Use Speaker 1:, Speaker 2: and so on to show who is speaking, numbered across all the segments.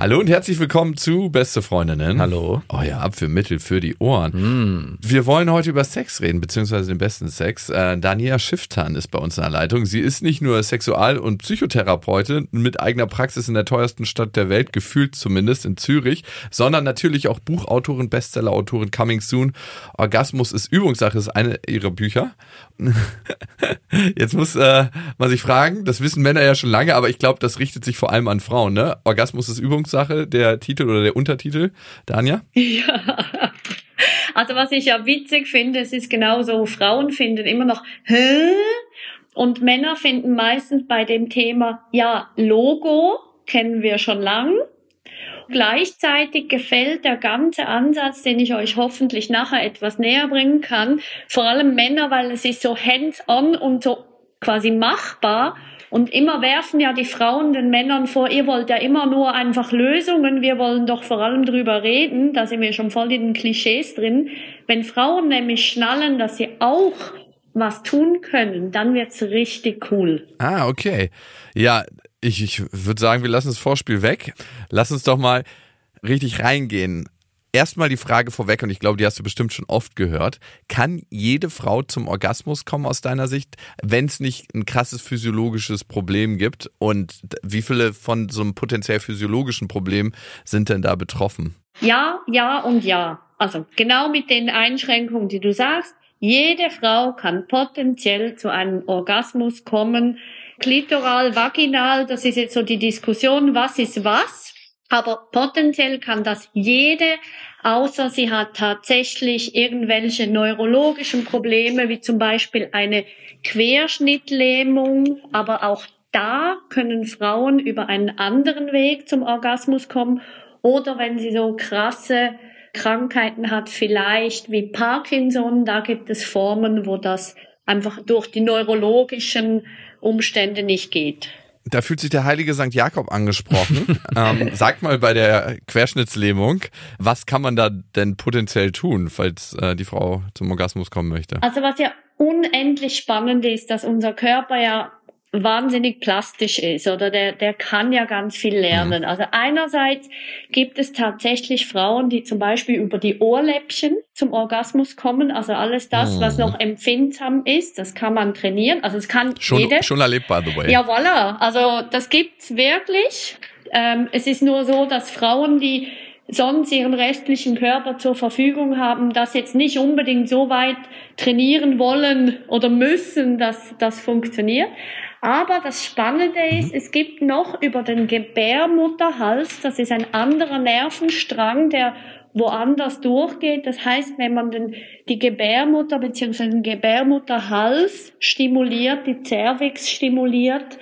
Speaker 1: Hallo und herzlich willkommen zu Beste Freundinnen.
Speaker 2: Hallo.
Speaker 1: Euer Abführmittel für die Ohren.
Speaker 2: Mm.
Speaker 1: Wir wollen heute über Sex reden, beziehungsweise den besten Sex. Äh, Daniela Schifftan ist bei uns in der Leitung. Sie ist nicht nur Sexual- und Psychotherapeutin mit eigener Praxis in der teuersten Stadt der Welt, gefühlt zumindest in Zürich, sondern natürlich auch Buchautorin, Bestsellerautorin, Coming Soon. Orgasmus ist Übungssache, ist eine ihrer Bücher. Jetzt muss äh, man sich fragen, das wissen Männer ja schon lange, aber ich glaube, das richtet sich vor allem an Frauen. Ne? Orgasmus ist Übungssache. Sache, der Titel oder der Untertitel. Danja?
Speaker 3: Ja. Also was ich ja witzig finde, es ist genauso, Frauen finden immer noch, hä? Und Männer finden meistens bei dem Thema, ja, Logo kennen wir schon lang. Gleichzeitig gefällt der ganze Ansatz, den ich euch hoffentlich nachher etwas näher bringen kann, vor allem Männer, weil es ist so hands-on und so quasi machbar und immer werfen ja die Frauen den Männern vor, ihr wollt ja immer nur einfach Lösungen, wir wollen doch vor allem drüber reden, da sind wir schon voll in den Klischees drin. Wenn Frauen nämlich schnallen, dass sie auch was tun können, dann wird's richtig cool.
Speaker 1: Ah, okay. Ja, ich, ich würde sagen, wir lassen das Vorspiel weg. Lass uns doch mal richtig reingehen erstmal die Frage vorweg, und ich glaube, die hast du bestimmt schon oft gehört. Kann jede Frau zum Orgasmus kommen aus deiner Sicht, wenn es nicht ein krasses physiologisches Problem gibt? Und wie viele von so einem potenziell physiologischen Problem sind denn da betroffen?
Speaker 3: Ja, ja und ja. Also genau mit den Einschränkungen, die du sagst. Jede Frau kann potenziell zu einem Orgasmus kommen. Klitoral, vaginal, das ist jetzt so die Diskussion, was ist was? Aber potenziell kann das jede, außer sie hat tatsächlich irgendwelche neurologischen Probleme, wie zum Beispiel eine Querschnittlähmung. Aber auch da können Frauen über einen anderen Weg zum Orgasmus kommen. Oder wenn sie so krasse Krankheiten hat, vielleicht wie Parkinson, da gibt es Formen, wo das einfach durch die neurologischen Umstände nicht geht.
Speaker 1: Da fühlt sich der heilige St. Jakob angesprochen. ähm, sagt mal bei der Querschnittslähmung, was kann man da denn potenziell tun, falls äh, die Frau zum Orgasmus kommen möchte?
Speaker 3: Also was ja unendlich spannend ist, dass unser Körper ja wahnsinnig plastisch ist oder der, der kann ja ganz viel lernen. Mhm. Also einerseits gibt es tatsächlich Frauen, die zum Beispiel über die Ohrläppchen zum Orgasmus kommen. Also alles das, mhm. was noch empfindsam ist, das kann man trainieren. Also es kann
Speaker 1: schon,
Speaker 3: jede.
Speaker 1: Schon erlebt, by the way.
Speaker 3: Ja, voilà. Also das gibt's wirklich. Ähm, es ist nur so, dass Frauen, die sonst ihren restlichen Körper zur Verfügung haben, das jetzt nicht unbedingt so weit trainieren wollen oder müssen, dass das funktioniert. Aber das Spannende ist, mhm. es gibt noch über den Gebärmutterhals, das ist ein anderer Nervenstrang, der woanders durchgeht. Das heißt, wenn man den, die Gebärmutter bzw. den Gebärmutterhals stimuliert, die Cervix stimuliert,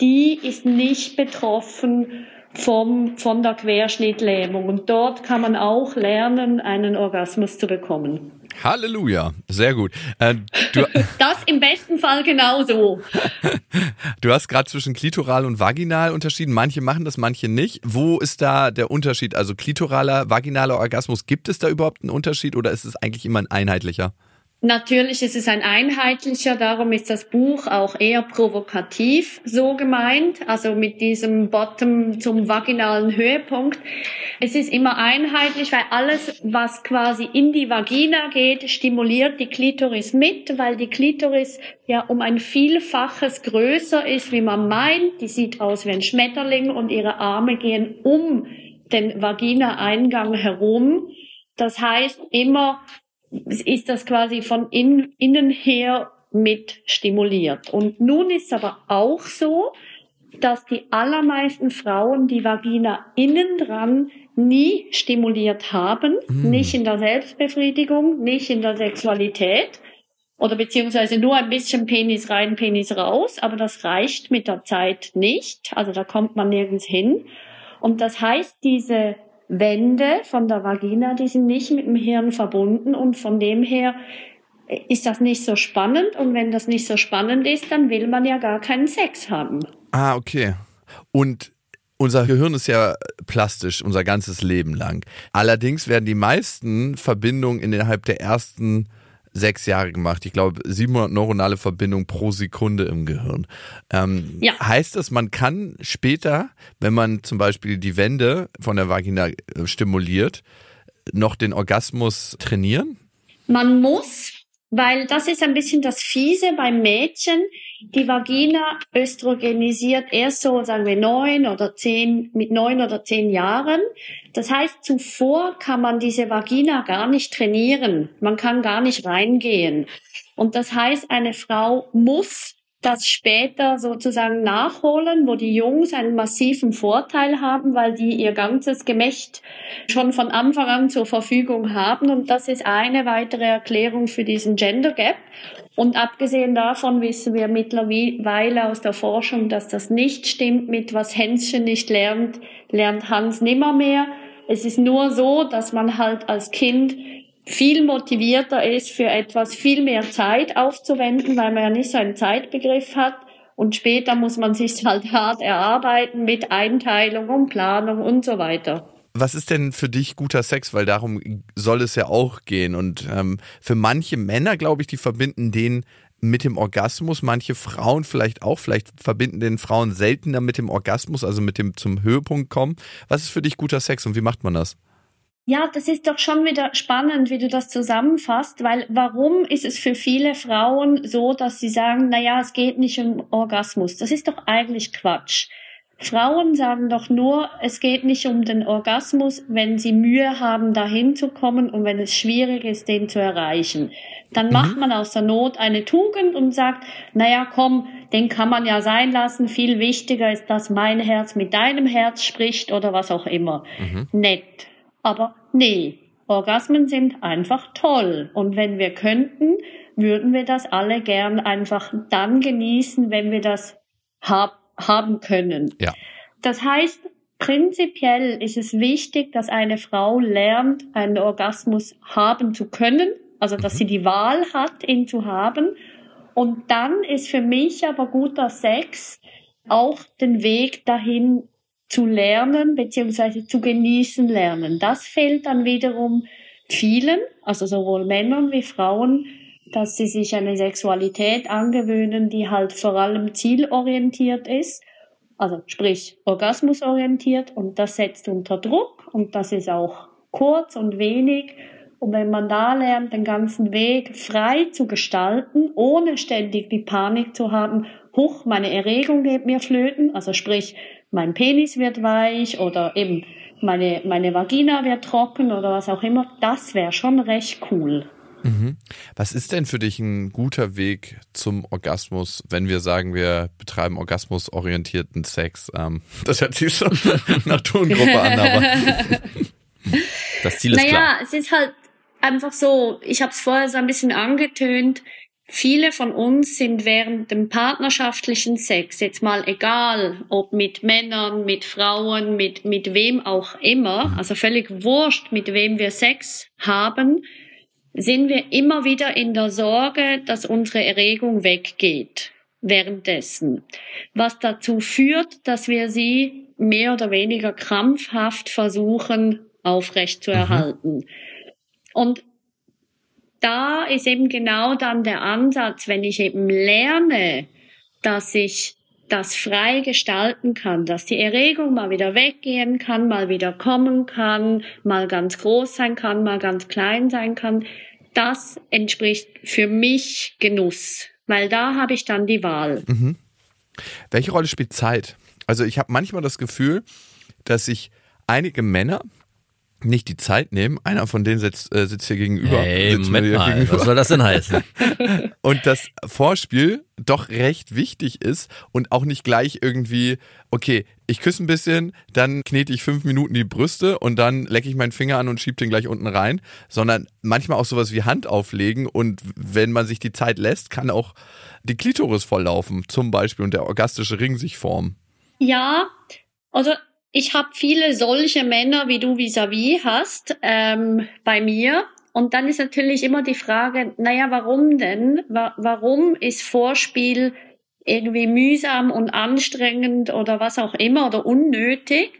Speaker 3: die ist nicht betroffen vom, von der Querschnittlähmung. Und dort kann man auch lernen, einen Orgasmus zu bekommen.
Speaker 1: Halleluja, sehr gut. Äh,
Speaker 3: das im besten Fall genauso.
Speaker 1: du hast gerade zwischen klitoral und vaginal unterschieden. Manche machen das, manche nicht. Wo ist da der Unterschied? Also klitoraler, vaginaler Orgasmus, gibt es da überhaupt einen Unterschied oder ist es eigentlich immer ein einheitlicher?
Speaker 3: Natürlich ist es ein einheitlicher, darum ist das Buch auch eher provokativ so gemeint, also mit diesem Bottom zum vaginalen Höhepunkt. Es ist immer einheitlich, weil alles, was quasi in die Vagina geht, stimuliert die Klitoris mit, weil die Klitoris ja um ein Vielfaches größer ist, wie man meint. Die sieht aus wie ein Schmetterling und ihre Arme gehen um den Vagina-Eingang herum. Das heißt, immer ist das quasi von in, innen her mit stimuliert. Und nun ist aber auch so, dass die allermeisten Frauen die Vagina innen dran nie stimuliert haben, mm. nicht in der Selbstbefriedigung, nicht in der Sexualität oder beziehungsweise nur ein bisschen Penis rein, Penis raus, aber das reicht mit der Zeit nicht, also da kommt man nirgends hin. Und das heißt, diese Wände von der Vagina, die sind nicht mit dem Hirn verbunden und von dem her ist das nicht so spannend und wenn das nicht so spannend ist, dann will man ja gar keinen Sex haben.
Speaker 1: Ah, okay. Und Unser Gehirn ist ja plastisch unser ganzes Leben lang. Allerdings werden die meisten Verbindungen innerhalb der ersten sechs Jahre gemacht. Ich glaube, 700 neuronale Verbindungen pro Sekunde im Gehirn. Ähm, ja. Heißt das, man kann später, wenn man zum Beispiel die Wände von der Vagina äh, stimuliert, noch den Orgasmus trainieren?
Speaker 3: Man muss, weil das ist ein bisschen das Fiese beim Mädchen. Die Vagina östrogenisiert erst so, sagen wir, neun oder zehn, mit neun oder zehn Jahren. Das heißt, zuvor kann man diese Vagina gar nicht trainieren. Man kann gar nicht reingehen. Und das heißt, eine Frau muss das später sozusagen nachholen, wo die Jungs einen massiven Vorteil haben, weil die ihr ganzes Gemächt schon von Anfang an zur Verfügung haben. Und das ist eine weitere Erklärung für diesen Gender Gap. Und abgesehen davon wissen wir mittlerweile aus der Forschung, dass das nicht stimmt mit was Hänschen nicht lernt, lernt Hans nimmermehr. Es ist nur so, dass man halt als Kind viel motivierter ist, für etwas viel mehr Zeit aufzuwenden, weil man ja nicht so einen Zeitbegriff hat. Und später muss man sich halt hart erarbeiten mit Einteilung und Planung und so weiter.
Speaker 1: Was ist denn für dich guter Sex? Weil darum soll es ja auch gehen. Und ähm, für manche Männer, glaube ich, die verbinden den mit dem Orgasmus. Manche Frauen vielleicht auch. Vielleicht verbinden den Frauen seltener mit dem Orgasmus, also mit dem zum Höhepunkt kommen. Was ist für dich guter Sex und wie macht man das?
Speaker 3: Ja, das ist doch schon wieder spannend, wie du das zusammenfasst, weil warum ist es für viele Frauen so, dass sie sagen, na ja, es geht nicht um Orgasmus? Das ist doch eigentlich Quatsch. Frauen sagen doch nur, es geht nicht um den Orgasmus, wenn sie Mühe haben, dahin zu kommen und wenn es schwierig ist, den zu erreichen. Dann mhm. macht man aus der Not eine Tugend und sagt, na ja, komm, den kann man ja sein lassen. Viel wichtiger ist, dass mein Herz mit deinem Herz spricht oder was auch immer. Mhm. Nett aber nee, Orgasmen sind einfach toll. Und wenn wir könnten, würden wir das alle gern einfach dann genießen, wenn wir das hab, haben können.
Speaker 1: Ja.
Speaker 3: Das heißt, prinzipiell ist es wichtig, dass eine Frau lernt, einen Orgasmus haben zu können, also dass mhm. sie die Wahl hat, ihn zu haben. Und dann ist für mich aber guter Sex auch den Weg dahin zu lernen beziehungsweise zu genießen lernen. Das fehlt dann wiederum vielen, also sowohl Männern wie Frauen, dass sie sich eine Sexualität angewöhnen, die halt vor allem zielorientiert ist, also sprich orgasmusorientiert und das setzt unter Druck und das ist auch kurz und wenig. Und wenn man da lernt, den ganzen Weg frei zu gestalten, ohne ständig die Panik zu haben, huch, meine Erregung geht mir flöten, also sprich, mein Penis wird weich oder eben meine, meine Vagina wird trocken oder was auch immer, das wäre schon recht cool.
Speaker 1: Mhm. Was ist denn für dich ein guter Weg zum Orgasmus, wenn wir sagen, wir betreiben orgasmusorientierten Sex? Ähm, das hört sich schon nach Tongruppe an, aber
Speaker 3: das Ziel ist naja, klar. Naja, es ist halt einfach so, ich habe es vorher so ein bisschen angetönt, Viele von uns sind während dem partnerschaftlichen Sex, jetzt mal egal, ob mit Männern, mit Frauen, mit, mit wem auch immer, also völlig wurscht, mit wem wir Sex haben, sind wir immer wieder in der Sorge, dass unsere Erregung weggeht währenddessen. Was dazu führt, dass wir sie mehr oder weniger krampfhaft versuchen aufrechtzuerhalten. Mhm. Und da ist eben genau dann der Ansatz, wenn ich eben lerne, dass ich das frei gestalten kann, dass die Erregung mal wieder weggehen kann, mal wieder kommen kann, mal ganz groß sein kann, mal ganz klein sein kann. Das entspricht für mich Genuss, weil da habe ich dann die Wahl.
Speaker 1: Mhm. Welche Rolle spielt Zeit? Also ich habe manchmal das Gefühl, dass sich einige Männer nicht die Zeit nehmen. Einer von denen sitzt, äh, sitzt hier gegenüber.
Speaker 2: Hey, Moment mal, gegenüber. was soll das denn heißen?
Speaker 1: und das Vorspiel doch recht wichtig ist und auch nicht gleich irgendwie, okay, ich küsse ein bisschen, dann knete ich fünf Minuten die Brüste und dann lecke ich meinen Finger an und schiebe den gleich unten rein, sondern manchmal auch sowas wie Hand auflegen und wenn man sich die Zeit lässt, kann auch die Klitoris volllaufen, zum Beispiel und der orgastische Ring sich formen.
Speaker 3: Ja, also ich habe viele solche Männer, wie du vis-à-vis -vis hast, ähm, bei mir. Und dann ist natürlich immer die Frage, naja, warum denn? Wa warum ist Vorspiel irgendwie mühsam und anstrengend oder was auch immer oder unnötig.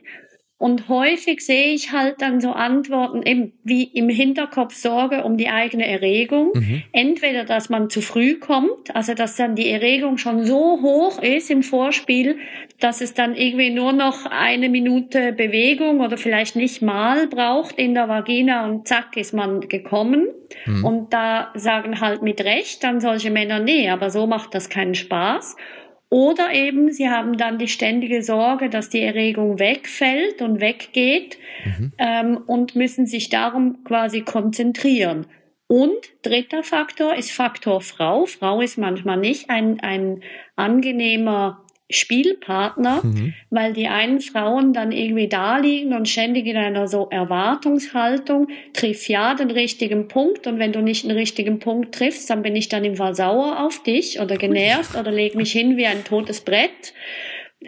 Speaker 3: Und häufig sehe ich halt dann so Antworten eben wie im Hinterkopf Sorge um die eigene Erregung. Mhm. Entweder, dass man zu früh kommt, also dass dann die Erregung schon so hoch ist im Vorspiel, dass es dann irgendwie nur noch eine Minute Bewegung oder vielleicht nicht mal braucht in der Vagina und zack ist man gekommen. Mhm. Und da sagen halt mit Recht dann solche Männer, nee, aber so macht das keinen Spaß. Oder eben, sie haben dann die ständige Sorge, dass die Erregung wegfällt und weggeht mhm. ähm, und müssen sich darum quasi konzentrieren. Und dritter Faktor ist Faktor Frau. Frau ist manchmal nicht ein, ein angenehmer Spielpartner, mhm. weil die einen Frauen dann irgendwie da liegen und ständig in einer so Erwartungshaltung, triff ja den richtigen Punkt und wenn du nicht den richtigen Punkt triffst, dann bin ich dann im Fall sauer auf dich oder genervt oder leg mich hin wie ein totes Brett.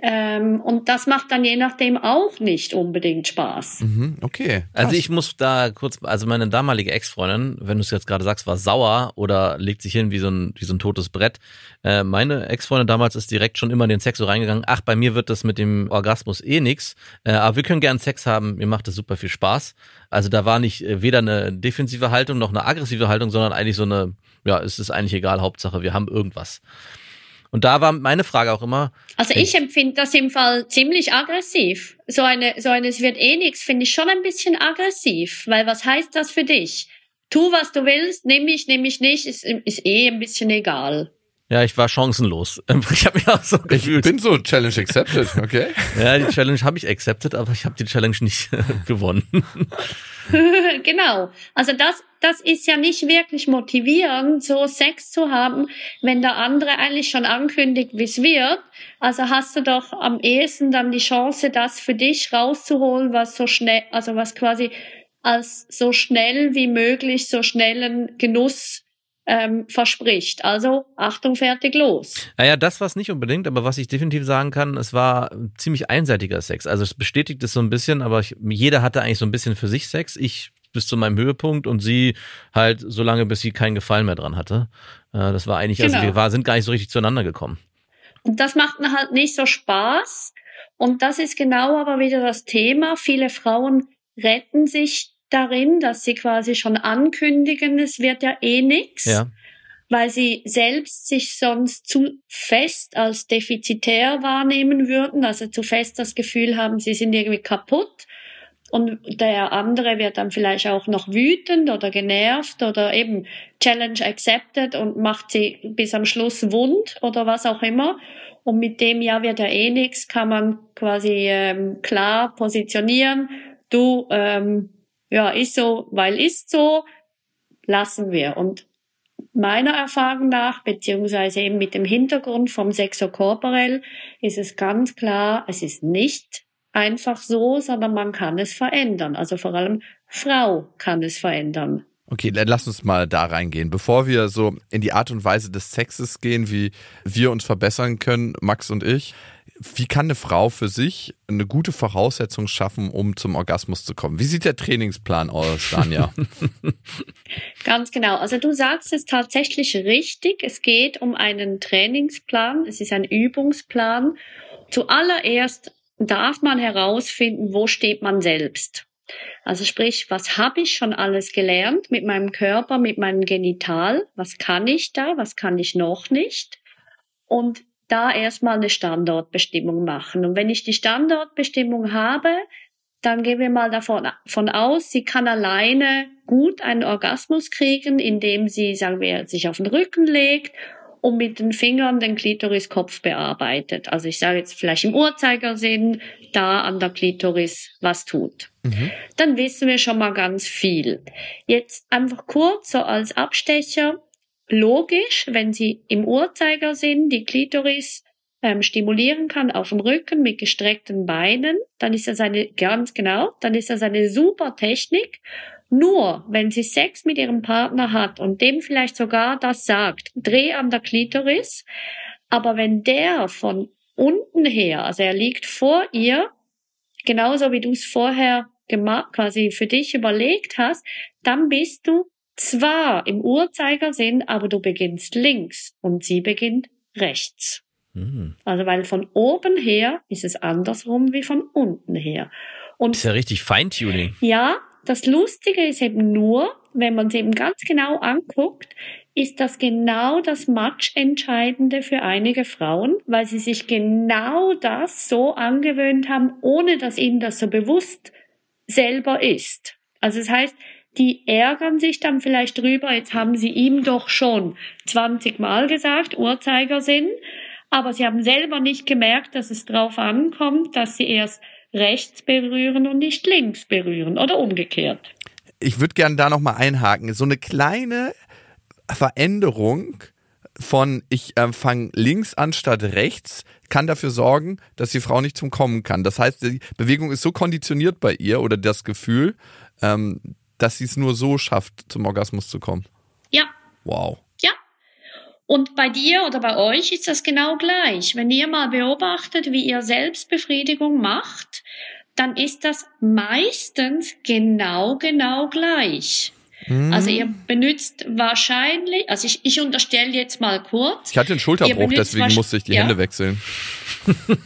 Speaker 3: Ähm, und das macht dann je nachdem auch nicht unbedingt Spaß.
Speaker 1: Mhm, okay.
Speaker 2: Krass. Also ich muss da kurz, also meine damalige Ex-Freundin, wenn du es jetzt gerade sagst, war sauer oder legt sich hin wie so ein, wie so ein totes Brett. Äh, meine Ex-Freundin damals ist direkt schon immer in den Sex so reingegangen. Ach, bei mir wird das mit dem Orgasmus eh nix. Äh, aber wir können gern Sex haben. Mir macht das super viel Spaß. Also da war nicht äh, weder eine defensive Haltung noch eine aggressive Haltung, sondern eigentlich so eine, ja, es ist eigentlich egal, Hauptsache wir haben irgendwas. Und da war meine Frage auch immer.
Speaker 3: Also ich empfinde das im Fall ziemlich aggressiv. So eine, so eine, es wird eh nichts, finde ich schon ein bisschen aggressiv. Weil was heißt das für dich? Tu, was du willst, nimm mich, nimm mich nicht, ist, ist eh ein bisschen egal.
Speaker 2: Ja, ich war chancenlos. Ich habe mich auch so gefühlt.
Speaker 1: Ich bin so Challenge accepted, okay?
Speaker 2: ja, die Challenge habe ich accepted, aber ich habe die Challenge nicht gewonnen.
Speaker 3: genau. Also das, das ist ja nicht wirklich motivierend, so Sex zu haben, wenn der andere eigentlich schon ankündigt, wie es wird. Also hast du doch am ehesten dann die Chance, das für dich rauszuholen, was so schnell, also was quasi als so schnell wie möglich, so schnellen Genuss ähm, verspricht. Also Achtung, fertig, los.
Speaker 2: Naja, das war es nicht unbedingt, aber was ich definitiv sagen kann, es war ziemlich einseitiger Sex. Also es bestätigt es so ein bisschen, aber ich, jeder hatte eigentlich so ein bisschen für sich Sex. Ich bis zu meinem Höhepunkt und sie halt so lange, bis sie keinen Gefallen mehr dran hatte. Äh, das war eigentlich, also genau. also wir war, sind gar nicht so richtig zueinander gekommen.
Speaker 3: Und das macht halt nicht so Spaß. Und das ist genau aber wieder das Thema. Viele Frauen retten sich darin, dass sie quasi schon ankündigen, es wird ja eh nix. Ja. Weil sie selbst sich sonst zu fest als defizitär wahrnehmen würden, also zu fest das Gefühl haben, sie sind irgendwie kaputt. Und der andere wird dann vielleicht auch noch wütend oder genervt oder eben Challenge accepted und macht sie bis am Schluss wund oder was auch immer. Und mit dem ja wird ja eh nix, kann man quasi ähm, klar positionieren. Du ähm, ja, ist so, weil ist so, lassen wir. Und meiner Erfahrung nach, beziehungsweise eben mit dem Hintergrund vom Sexo Corporell, ist es ganz klar, es ist nicht einfach so, sondern man kann es verändern. Also vor allem Frau kann es verändern.
Speaker 1: Okay, lass uns mal da reingehen. Bevor wir so in die Art und Weise des Sexes gehen, wie wir uns verbessern können, Max und ich, wie kann eine Frau für sich eine gute Voraussetzung schaffen, um zum Orgasmus zu kommen? Wie sieht der Trainingsplan aus, Danja?
Speaker 3: Ganz genau. Also du sagst es tatsächlich richtig. Es geht um einen Trainingsplan. Es ist ein Übungsplan. Zuallererst darf man herausfinden, wo steht man selbst. Also sprich, was habe ich schon alles gelernt mit meinem Körper, mit meinem Genital? Was kann ich da? Was kann ich noch nicht? Und da erstmal eine Standortbestimmung machen. Und wenn ich die Standortbestimmung habe, dann gehen wir mal davon von aus, sie kann alleine gut einen Orgasmus kriegen, indem sie, sagen wir, sich auf den Rücken legt und mit den Fingern den Klitoriskopf bearbeitet. Also ich sage jetzt vielleicht im Uhrzeigersinn, da an der Klitoris was tut. Mhm. Dann wissen wir schon mal ganz viel. Jetzt einfach kurz so als Abstecher logisch, wenn sie im Uhrzeigersinn die Klitoris ähm, stimulieren kann auf dem Rücken mit gestreckten Beinen, dann ist das eine, ganz genau, dann ist das eine super Technik. Nur, wenn sie Sex mit ihrem Partner hat und dem vielleicht sogar das sagt, dreh an der Klitoris, aber wenn der von unten her, also er liegt vor ihr, genauso wie du es vorher gemacht, quasi für dich überlegt hast, dann bist du zwar im Uhrzeigersinn, aber du beginnst links und sie beginnt rechts.
Speaker 2: Hm.
Speaker 3: Also weil von oben her ist es andersrum wie von unten her. Und
Speaker 2: Ist ja richtig Feintuning.
Speaker 3: ja, das Lustige ist eben nur, wenn man es eben ganz genau anguckt, ist das genau das Matchentscheidende für einige Frauen, weil sie sich genau das so angewöhnt haben, ohne dass ihnen das so bewusst selber ist. Also das heißt, die ärgern sich dann vielleicht drüber, jetzt haben sie ihm doch schon 20 Mal gesagt, Uhrzeigersinn, aber sie haben selber nicht gemerkt, dass es drauf ankommt, dass sie erst rechts berühren und nicht links berühren oder umgekehrt.
Speaker 1: Ich würde gerne da nochmal einhaken. So eine kleine Veränderung von ich äh, fange links an statt rechts kann dafür sorgen, dass die Frau nicht zum Kommen kann. Das heißt, die Bewegung ist so konditioniert bei ihr oder das Gefühl, ähm, dass sie es nur so schafft, zum Orgasmus zu kommen.
Speaker 3: Ja,
Speaker 1: Wow.
Speaker 3: Ja. Und bei dir oder bei euch ist das genau gleich. Wenn ihr mal beobachtet, wie ihr Selbstbefriedigung macht, dann ist das meistens genau, genau gleich. Also ihr benutzt wahrscheinlich, also ich, ich unterstelle jetzt mal kurz.
Speaker 1: Ich hatte einen Schulterbruch, deswegen musste ich die
Speaker 3: ja.
Speaker 1: Hände wechseln.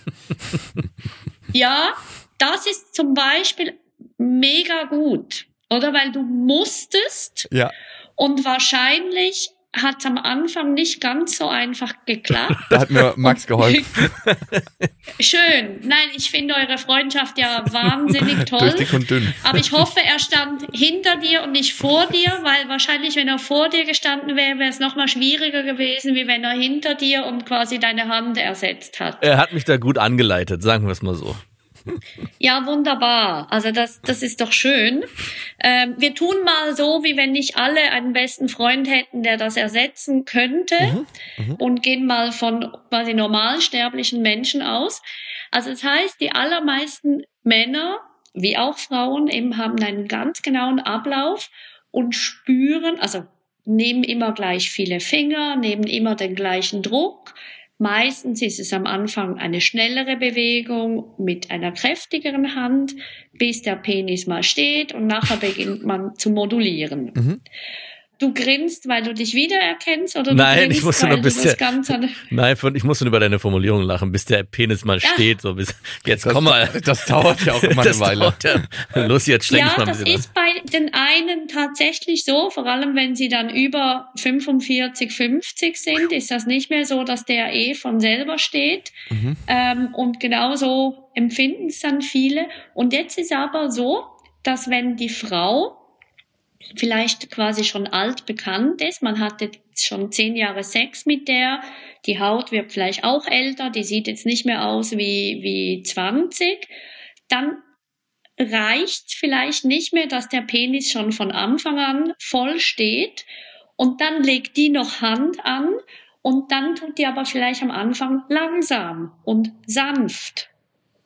Speaker 3: Ja, das ist zum Beispiel mega gut, oder? Weil du musstest
Speaker 1: Ja.
Speaker 3: und wahrscheinlich hat es am Anfang nicht ganz so einfach geklappt.
Speaker 1: Da hat mir Max geholfen.
Speaker 3: Schön. Nein, ich finde eure Freundschaft ja wahnsinnig toll.
Speaker 1: Durch dick und dünn.
Speaker 3: Aber ich hoffe, er stand hinter dir und nicht vor dir, weil wahrscheinlich, wenn er vor dir gestanden wäre, wäre es noch mal schwieriger gewesen, wie wenn er hinter dir und quasi deine Hand ersetzt hat.
Speaker 2: Er hat mich da gut angeleitet, sagen wir es mal so.
Speaker 3: Ja, wunderbar. Also das, das ist doch schön. Ähm, wir tun mal so, wie wenn nicht alle einen besten Freund hätten, der das ersetzen könnte und gehen mal von quasi normalsterblichen Menschen aus. Also das heißt, die allermeisten Männer, wie auch Frauen, eben haben einen ganz genauen Ablauf und spüren, also nehmen immer gleich viele Finger, nehmen immer den gleichen Druck. Meistens ist es am Anfang eine schnellere Bewegung mit einer kräftigeren Hand, bis der Penis mal steht und nachher beginnt man zu modulieren.
Speaker 1: Mhm.
Speaker 3: Du grinst, weil du dich wiedererkennst oder du
Speaker 2: Nein,
Speaker 3: grinst,
Speaker 2: ich musste
Speaker 3: weil
Speaker 2: nur
Speaker 3: du
Speaker 2: ein bisschen-
Speaker 3: das Ganze
Speaker 2: Nein, von- ich muss nur über deine Formulierung lachen, bis der Penis mal
Speaker 3: Ja.
Speaker 2: steht. So bis, jetzt
Speaker 1: Das,
Speaker 2: komm mal.
Speaker 1: das dauert ja auch immer
Speaker 2: das
Speaker 1: eine Weile.
Speaker 2: dauert ja. Los, jetzt schläg ich
Speaker 3: Ja,
Speaker 2: mal ein
Speaker 3: das
Speaker 2: bisschen
Speaker 3: ist bei den einen tatsächlich so, vor allem wenn sie dann über 45, 50 sind, ist das nicht mehr so, dass der eh von selber steht.
Speaker 1: Mhm.
Speaker 3: Ähm, und genauso empfinden es dann viele. Und jetzt ist aber so, dass wenn die Frau vielleicht quasi schon alt bekannt ist, man hat jetzt schon zehn Jahre Sex mit der, die Haut wird vielleicht auch älter, die sieht jetzt nicht mehr aus wie, wie 20, dann reicht vielleicht nicht mehr, dass der Penis schon von Anfang an voll steht. Und dann legt die noch Hand an. Und dann tut die aber vielleicht am Anfang langsam und sanft.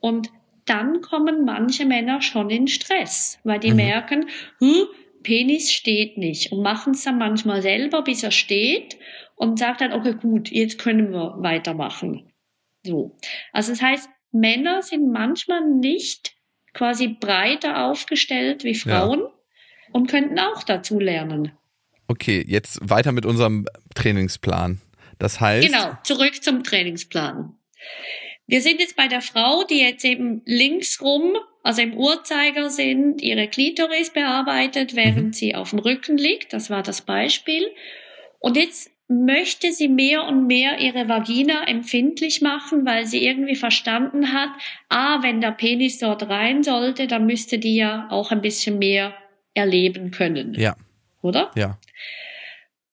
Speaker 3: Und dann kommen manche Männer schon in Stress, weil die
Speaker 1: Mhm.
Speaker 3: merken, hm, Penis steht nicht und machen es dann manchmal selber, bis er steht und sagt dann, okay, gut, jetzt können wir weitermachen. So. Also das heißt, Männer sind manchmal nicht quasi breiter aufgestellt wie
Speaker 1: Ja.
Speaker 3: Frauen und könnten auch dazu lernen.
Speaker 1: Okay, jetzt weiter mit unserem Trainingsplan. Das heißt,
Speaker 3: Genau, zurück zum Trainingsplan. Wir sind jetzt bei der Frau, die jetzt eben linksrum, also im Uhrzeigersinn, ihre Klitoris bearbeitet, während sie auf dem Rücken liegt. Das war das Beispiel. Und jetzt möchte sie mehr und mehr ihre Vagina empfindlich machen, weil sie irgendwie verstanden hat, ah, wenn der Penis dort rein sollte, dann müsste die ja auch ein bisschen mehr erleben können.
Speaker 1: ja,
Speaker 3: Oder?
Speaker 1: ja.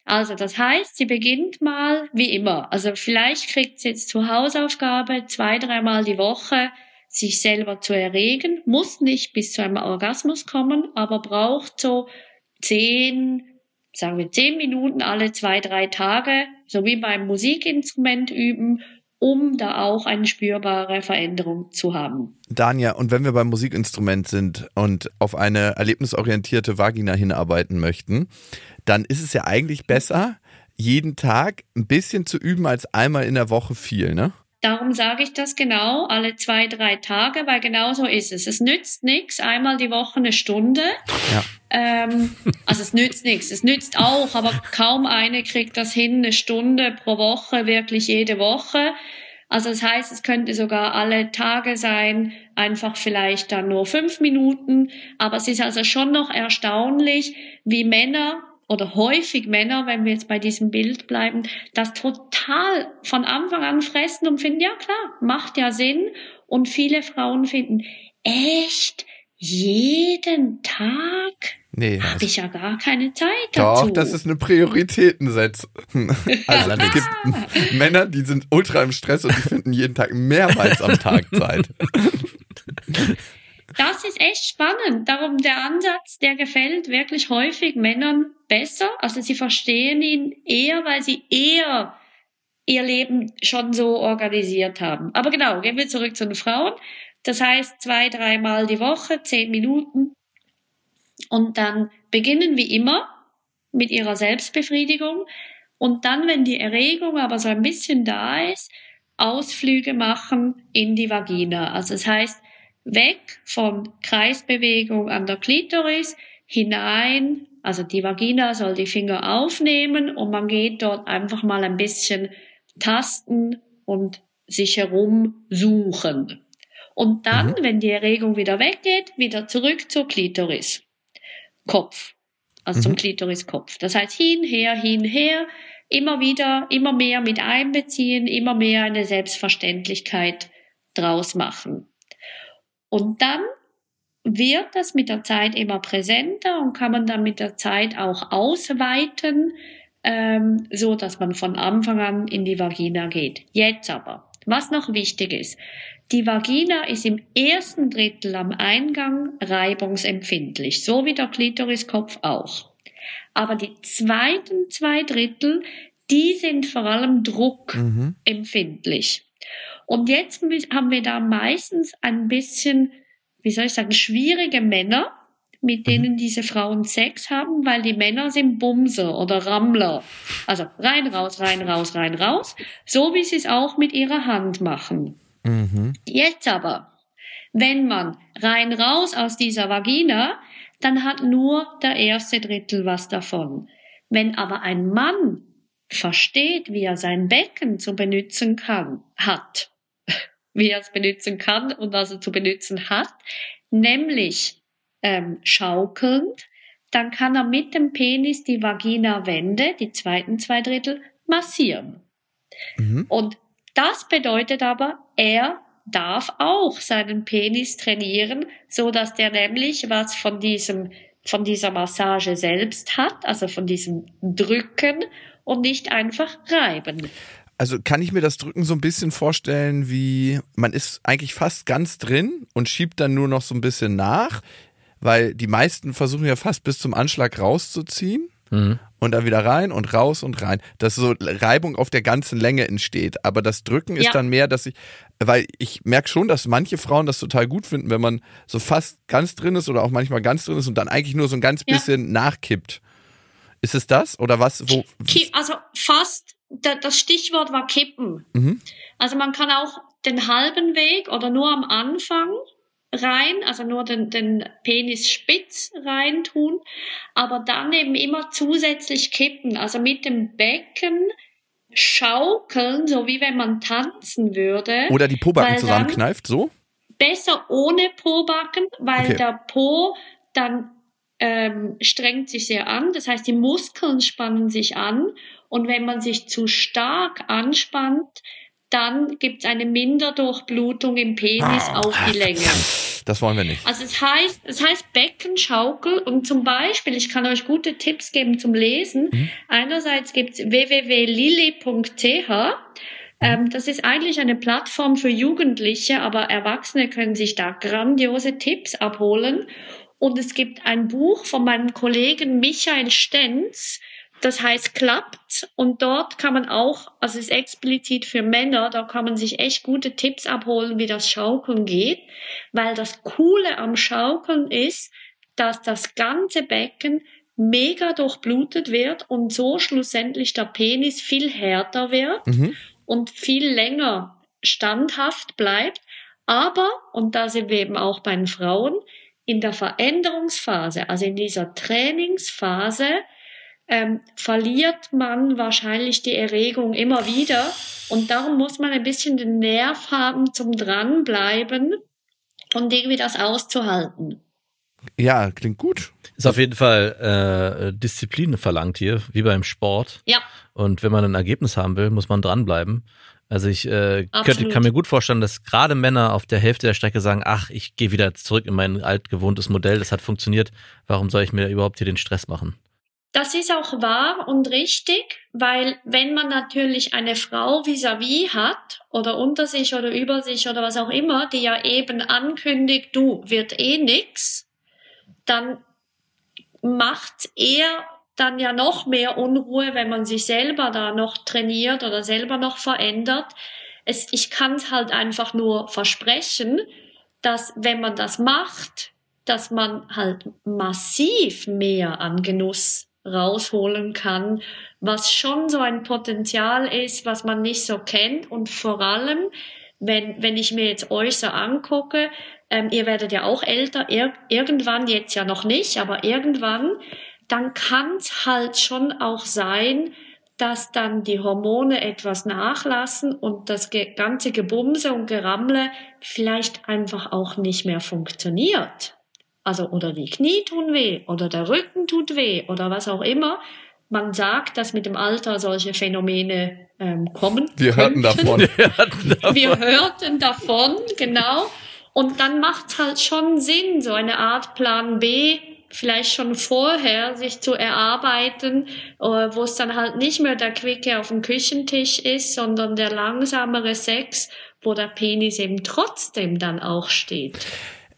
Speaker 3: Also das heißt, sie beginnt mal wie immer. Also vielleicht kriegt sie jetzt zur Hausaufgabe zwei, dreimal die Woche, sich selber zu erregen. Muss nicht bis zu einem Orgasmus kommen, aber braucht so zehn, sagen wir zehn Minuten alle zwei, drei Tage, so wie beim Musikinstrument üben, um da auch eine spürbare Veränderung zu haben.
Speaker 1: Dania, und wenn wir beim Musikinstrument sind und auf eine erlebnisorientierte Vagina hinarbeiten möchten, dann ist es ja eigentlich besser, jeden Tag ein bisschen zu üben als einmal in der Woche viel, ne?
Speaker 3: Darum sage ich das genau, alle zwei, drei Tage, weil genau so ist es. Es nützt nichts, einmal die Woche eine Stunde.
Speaker 1: Ja.
Speaker 3: Ähm, also es nützt nichts, es nützt auch, aber kaum eine kriegt das hin, eine Stunde pro Woche, wirklich jede Woche. Also das heißt, es könnte sogar alle Tage sein, einfach vielleicht dann nur fünf Minuten. Aber es ist also schon noch erstaunlich, wie Männer oder häufig Männer, wenn wir jetzt bei diesem Bild bleiben, das total von Anfang an fressen und finden, ja klar, macht ja Sinn. Und viele Frauen finden, echt, jeden Tag?
Speaker 1: Nee,
Speaker 3: Habe ich ja gar keine Zeit
Speaker 1: doch,
Speaker 3: dazu.
Speaker 1: das ist eine Prioritätensetzung. Also es gibt Männer, die sind ultra im Stress und die finden jeden Tag mehrmals am Tag Zeit.
Speaker 3: Das ist echt spannend. Darum der Ansatz, der gefällt wirklich häufig Männern besser. Also sie verstehen ihn eher, weil sie eher ihr Leben schon so organisiert haben. Aber genau, gehen wir zurück zu den Frauen. Das heißt zwei, dreimal die Woche, zehn Minuten. Und dann beginnen wie immer mit ihrer Selbstbefriedigung. Und dann, wenn die Erregung aber so ein bisschen da ist, Ausflüge machen in die Vagina. Also das heißt, weg von Kreisbewegung an der Klitoris, hinein, also die Vagina soll die Finger aufnehmen und man geht dort einfach mal ein bisschen tasten und sich herum suchen. Und dann,
Speaker 1: Mhm.
Speaker 3: wenn die Erregung wieder weggeht, wieder zurück zur Klitoris. Kopf. Also zum
Speaker 1: Mhm.
Speaker 3: Klitoriskopf. Das heißt hin, her, hin, her, immer wieder, immer mehr mit einbeziehen, immer mehr eine Selbstverständlichkeit draus machen. Und dann wird das mit der Zeit immer präsenter und kann man dann mit der Zeit auch ausweiten, ähm, so dass man von Anfang an in die Vagina geht. Jetzt aber, was noch wichtig ist, die Vagina ist im ersten Drittel am Eingang reibungsempfindlich, so wie der Klitoriskopf auch. Aber die zweiten zwei Drittel, die sind vor allem
Speaker 1: Mhm.
Speaker 3: Und jetzt haben wir da meistens ein bisschen, wie soll ich sagen, schwierige Männer, mit denen diese Frauen Sex haben, weil die Männer sind Bumser oder Rammler. Also rein, raus, rein, raus, rein, raus. So wie sie es auch mit ihrer Hand machen.
Speaker 1: Mhm.
Speaker 3: Jetzt aber, wenn man rein raus aus dieser Vagina, dann hat nur der erste Drittel was davon. Wenn aber ein Mann versteht, wie er sein Becken zu benutzen kann, hat, wie er es benutzen kann und was er zu benutzen hat, nämlich ähm, schaukelnd, dann kann er mit dem Penis die Vagina-Wände, die zweiten zwei Drittel, massieren.
Speaker 1: Mhm.
Speaker 3: Und das bedeutet aber, er darf auch seinen Penis trainieren, so dass der nämlich was von diesem, von dieser Massage selbst hat, also von diesem Drücken und nicht einfach reiben.
Speaker 1: Also kann ich mir das Drücken so ein bisschen vorstellen, wie man ist eigentlich fast ganz drin und schiebt dann nur noch so ein bisschen nach, weil die meisten versuchen ja fast bis zum Anschlag rauszuziehen
Speaker 2: Mhm.
Speaker 1: und dann wieder rein und raus und rein, dass so Reibung auf der ganzen Länge entsteht. Aber das Drücken ist
Speaker 3: Ja.
Speaker 1: dann mehr, dass ich, weil ich merke schon, dass manche Frauen das total gut finden, wenn man so fast ganz drin ist oder auch manchmal ganz drin ist und dann eigentlich nur so ein ganz
Speaker 3: Ja.
Speaker 1: bisschen nachkippt. Ist es das oder was? Wo?
Speaker 3: Also fast, da- das Stichwort war kippen.
Speaker 1: Mhm.
Speaker 3: Also man kann auch den halben Weg oder nur am Anfang rein, also nur den, den Penis spitz rein tun, aber dann eben immer zusätzlich kippen, also mit dem Becken schaukeln, so wie wenn man tanzen würde.
Speaker 1: Oder die Pobacken zusammenkneift, so?
Speaker 3: besser ohne Pobacken, weil
Speaker 1: Okay.
Speaker 3: der Po dann ähm, strengt sich sehr an. Das heißt, die Muskeln spannen sich an. Und wenn man sich zu stark anspannt, dann gibt es eine Minderdurchblutung im Penis auf die Länge.
Speaker 1: Das wollen wir nicht.
Speaker 3: Also es heißt, es heißt Beckenschaukel und zum Beispiel, ich kann euch gute Tipps geben zum Lesen.
Speaker 1: Mhm.
Speaker 3: Einerseits gibt's www.lili.ch. Ähm, das ist eigentlich eine Plattform für Jugendliche, aber Erwachsene können sich da grandiose Tipps abholen. Und es gibt ein Buch von meinem Kollegen Michael Stenz, das heißt Klappt. Und dort kann man auch, also es ist explizit für Männer, da kann man sich echt gute Tipps abholen, wie das Schaukeln geht. Weil das Coole am Schaukeln ist, dass das ganze Becken mega durchblutet wird und so schlussendlich der Penis viel härter wird
Speaker 1: Mhm.
Speaker 3: und viel länger standhaft bleibt. Aber, und da sind wir eben auch bei den Frauen, in der Veränderungsphase, also in dieser Trainingsphase, ähm, verliert man wahrscheinlich die Erregung immer wieder, Und darum muss man ein bisschen den Nerv haben zum dranbleiben und irgendwie das auszuhalten.
Speaker 1: Ja, klingt gut.
Speaker 2: Ist auf jeden Fall äh, Disziplin verlangt hier, wie beim Sport.
Speaker 3: Ja.
Speaker 2: Und wenn man ein Ergebnis haben will, muss man dranbleiben. Also ich äh, könnte, kann mir gut vorstellen, dass gerade Männer auf der Hälfte der Strecke sagen, ach, ich gehe wieder zurück in mein altgewohntes Modell, das hat funktioniert, warum soll ich mir überhaupt hier den Stress machen?
Speaker 3: Das ist auch wahr und richtig, weil wenn man natürlich eine Frau vis-à-vis hat oder unter sich oder über sich oder was auch immer, die ja eben ankündigt, du wird eh nix, dann macht er dann ja noch mehr Unruhe, wenn man sich selber da noch trainiert oder selber noch verändert. Es, ich kann es halt einfach nur versprechen, dass wenn man das macht, dass man halt massiv mehr an Genuss rausholen kann, was schon so ein Potenzial ist, was man nicht so kennt und vor allem, wenn, wenn ich mir jetzt euch so angucke, ähm, ihr werdet ja auch älter, ir irgendwann jetzt ja noch nicht, aber irgendwann, dann kann es halt schon auch sein, dass dann die Hormone etwas nachlassen und das ganze Gebumse und Gerammle vielleicht einfach auch nicht mehr funktioniert. Also, oder die Knie tun weh, oder der Rücken tut weh, oder was auch immer. Man sagt, dass mit dem Alter solche Phänomene ähm, kommen.
Speaker 1: Wir hörten
Speaker 3: könnten.
Speaker 1: davon.
Speaker 3: Wir hörten davon, genau. Und dann macht es halt schon Sinn, so eine Art Plan B vielleicht schon vorher sich zu erarbeiten, äh, wo es dann halt nicht mehr der Quicke auf dem Küchentisch ist, sondern der langsamere Sex, wo der Penis eben trotzdem dann auch steht.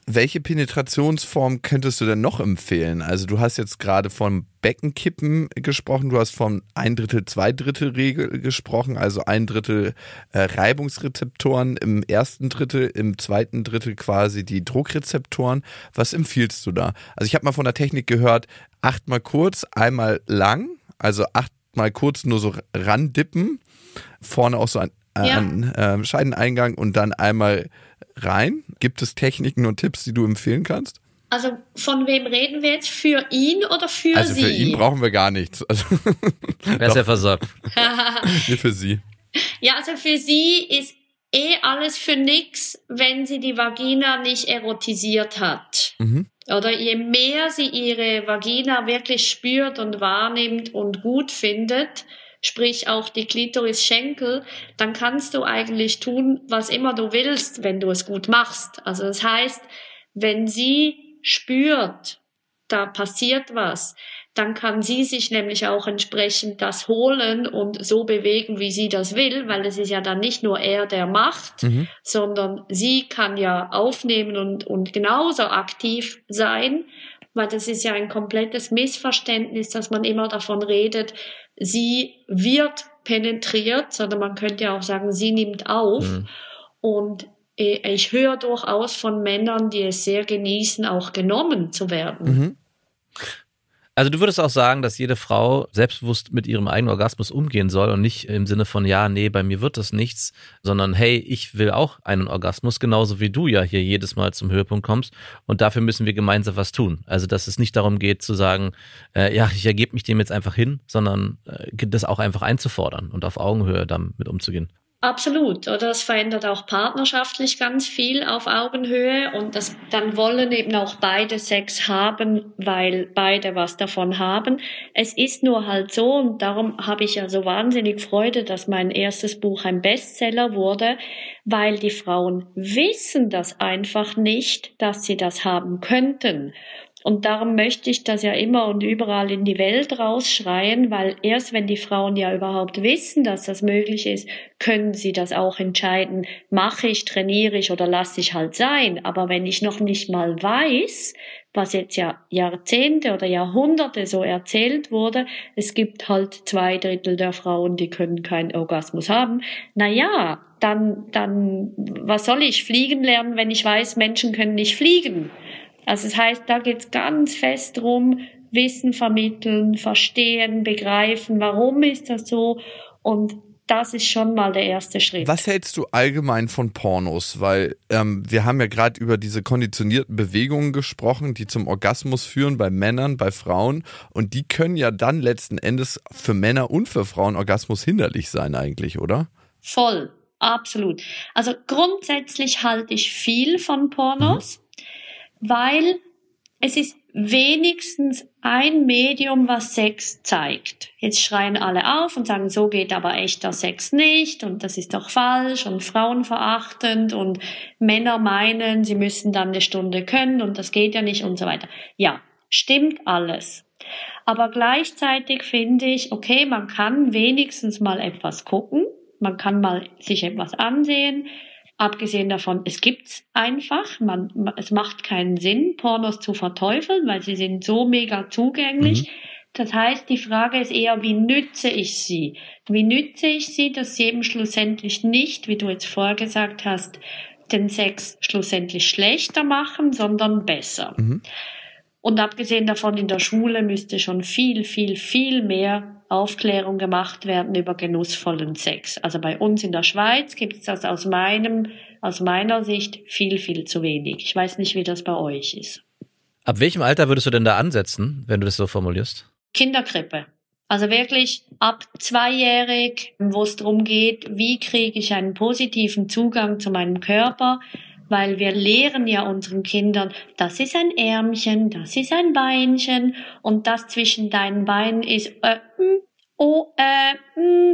Speaker 1: Welche Penetrationsform könntest du denn noch empfehlen? Also du hast jetzt gerade von Beckenkippen gesprochen, du hast von ein Drittel, zwei Drittel Regel gesprochen, also ein Drittel äh, Reibungsrezeptoren im ersten Drittel, im zweiten Drittel quasi die Druckrezeptoren. Was empfiehlst du da? Also ich habe mal von der Technik gehört, achtmal kurz, einmal lang, also achtmal kurz nur so randippen, vorne auch so ein,
Speaker 3: Ja.
Speaker 1: an äh, Scheideneingang und dann einmal rein? Gibt es Techniken und Tipps, die du empfehlen kannst?
Speaker 3: Also von wem reden wir jetzt? Für ihn oder für
Speaker 1: Also
Speaker 3: sie?
Speaker 1: für ihn brauchen wir gar nichts. Also
Speaker 2: Wer ist ja versorgt?
Speaker 1: nur für sie.
Speaker 3: Ja, also für sie ist eh alles für nix, wenn sie die Vagina nicht erotisiert hat.
Speaker 1: Mhm.
Speaker 3: Oder je mehr sie ihre Vagina wirklich spürt und wahrnimmt und gut findet, sprich auch die Klitoris-Schenkel, dann kannst du eigentlich tun, was immer du willst, wenn du es gut machst. Also das heißt, wenn sie spürt, da passiert was, dann kann sie sich nämlich auch entsprechend das holen und so bewegen, wie sie das will, weil es ist ja dann nicht nur er, der macht,
Speaker 1: Mhm.
Speaker 3: sondern sie kann ja aufnehmen und, und genauso aktiv sein, weil das ist ja ein komplettes Missverständnis, dass man immer davon redet, sie wird penetriert, sondern man könnte ja auch sagen, sie nimmt auf.
Speaker 2: Mhm.
Speaker 3: Und äh, ich höre durchaus von Männern, die es sehr genießen, auch genommen zu werden.
Speaker 1: Mhm.
Speaker 2: Also du würdest auch sagen, dass jede Frau selbstbewusst mit ihrem eigenen Orgasmus umgehen soll und nicht im Sinne von, ja, nee, bei mir wird das nichts, sondern hey, ich will auch einen Orgasmus, genauso wie du ja hier jedes Mal zum Höhepunkt kommst und dafür müssen wir gemeinsam was tun. Also dass es nicht darum geht zu sagen, äh, ja, ich ergebe mich dem jetzt einfach hin, sondern äh, das auch einfach einzufordern und auf Augenhöhe damit umzugehen.
Speaker 3: Absolut, oder es verändert auch partnerschaftlich ganz viel auf Augenhöhe und das, dann wollen eben auch beide Sex haben, weil beide was davon haben. Es ist nur halt so und darum habe ich ja so wahnsinnig Freude, dass mein erstes Buch ein Bestseller wurde, weil die Frauen wissen das einfach nicht, dass sie das haben könnten. Und darum möchte ich das ja immer und überall in die Welt rausschreien, weil erst wenn die Frauen ja überhaupt wissen, dass das möglich ist, können sie das auch entscheiden, mache ich, trainiere ich oder lasse ich halt sein. Aber wenn ich noch nicht mal weiß, was jetzt ja Jahrzehnte oder Jahrhunderte so erzählt wurde, es gibt halt zwei Drittel der Frauen, die können keinen Orgasmus haben. Na ja, dann, dann, was soll ich fliegen lernen, wenn ich weiß, Menschen können nicht fliegen? Also das heißt, da geht's ganz fest drum, Wissen vermitteln, verstehen, begreifen, warum ist das so und das ist schon mal der erste Schritt.
Speaker 1: Was hältst du allgemein von Pornos? Weil ähm, wir haben ja gerade über diese konditionierten Bewegungen gesprochen, die zum Orgasmus führen bei Männern, bei Frauen. Und die können ja dann letzten Endes für Männer und für Frauen Orgasmus hinderlich sein eigentlich, oder?
Speaker 3: voll, absolut. Also grundsätzlich halte ich viel von Pornos, mhm. Weil es ist wenigstens ein Medium, was Sex zeigt. Jetzt schreien alle auf und sagen, so geht aber echter Sex nicht und das ist doch falsch und frauenverachtend und Männer meinen, sie müssen dann eine Stunde können und das geht ja nicht und so weiter. Ja, stimmt alles. Aber gleichzeitig finde ich, okay, man kann wenigstens mal etwas gucken, man kann mal sich etwas ansehen, Abgesehen davon, es gibt's einfach. Man, es macht keinen Sinn, Pornos zu verteufeln, weil sie sind so mega zugänglich. Mhm. Das heißt, die Frage ist eher, wie nütze ich sie? Wie nütze ich sie, dass sie eben schlussendlich nicht, wie du jetzt vorher gesagt hast, den Sex schlussendlich schlechter machen, sondern besser. Mhm. Und abgesehen davon, in der Schule müsste schon viel, viel, viel mehr Aufklärung gemacht werden über genussvollen Sex. Also bei uns in der Schweiz gibt es das aus meinem, aus meiner Sicht viel, viel zu wenig. Ich weiß nicht, wie das bei euch ist.
Speaker 2: Ab welchem Alter würdest du denn da ansetzen, wenn du das so formulierst?
Speaker 3: Kinderkrippe. Also wirklich ab zweijährig, wo es darum geht, wie kriege ich einen positiven Zugang zu meinem Körper, weil wir lehren ja unseren Kindern, das ist ein Ärmchen, das ist ein Beinchen und das zwischen deinen Beinen ist, äh, hm, oh, äh, mh, hm,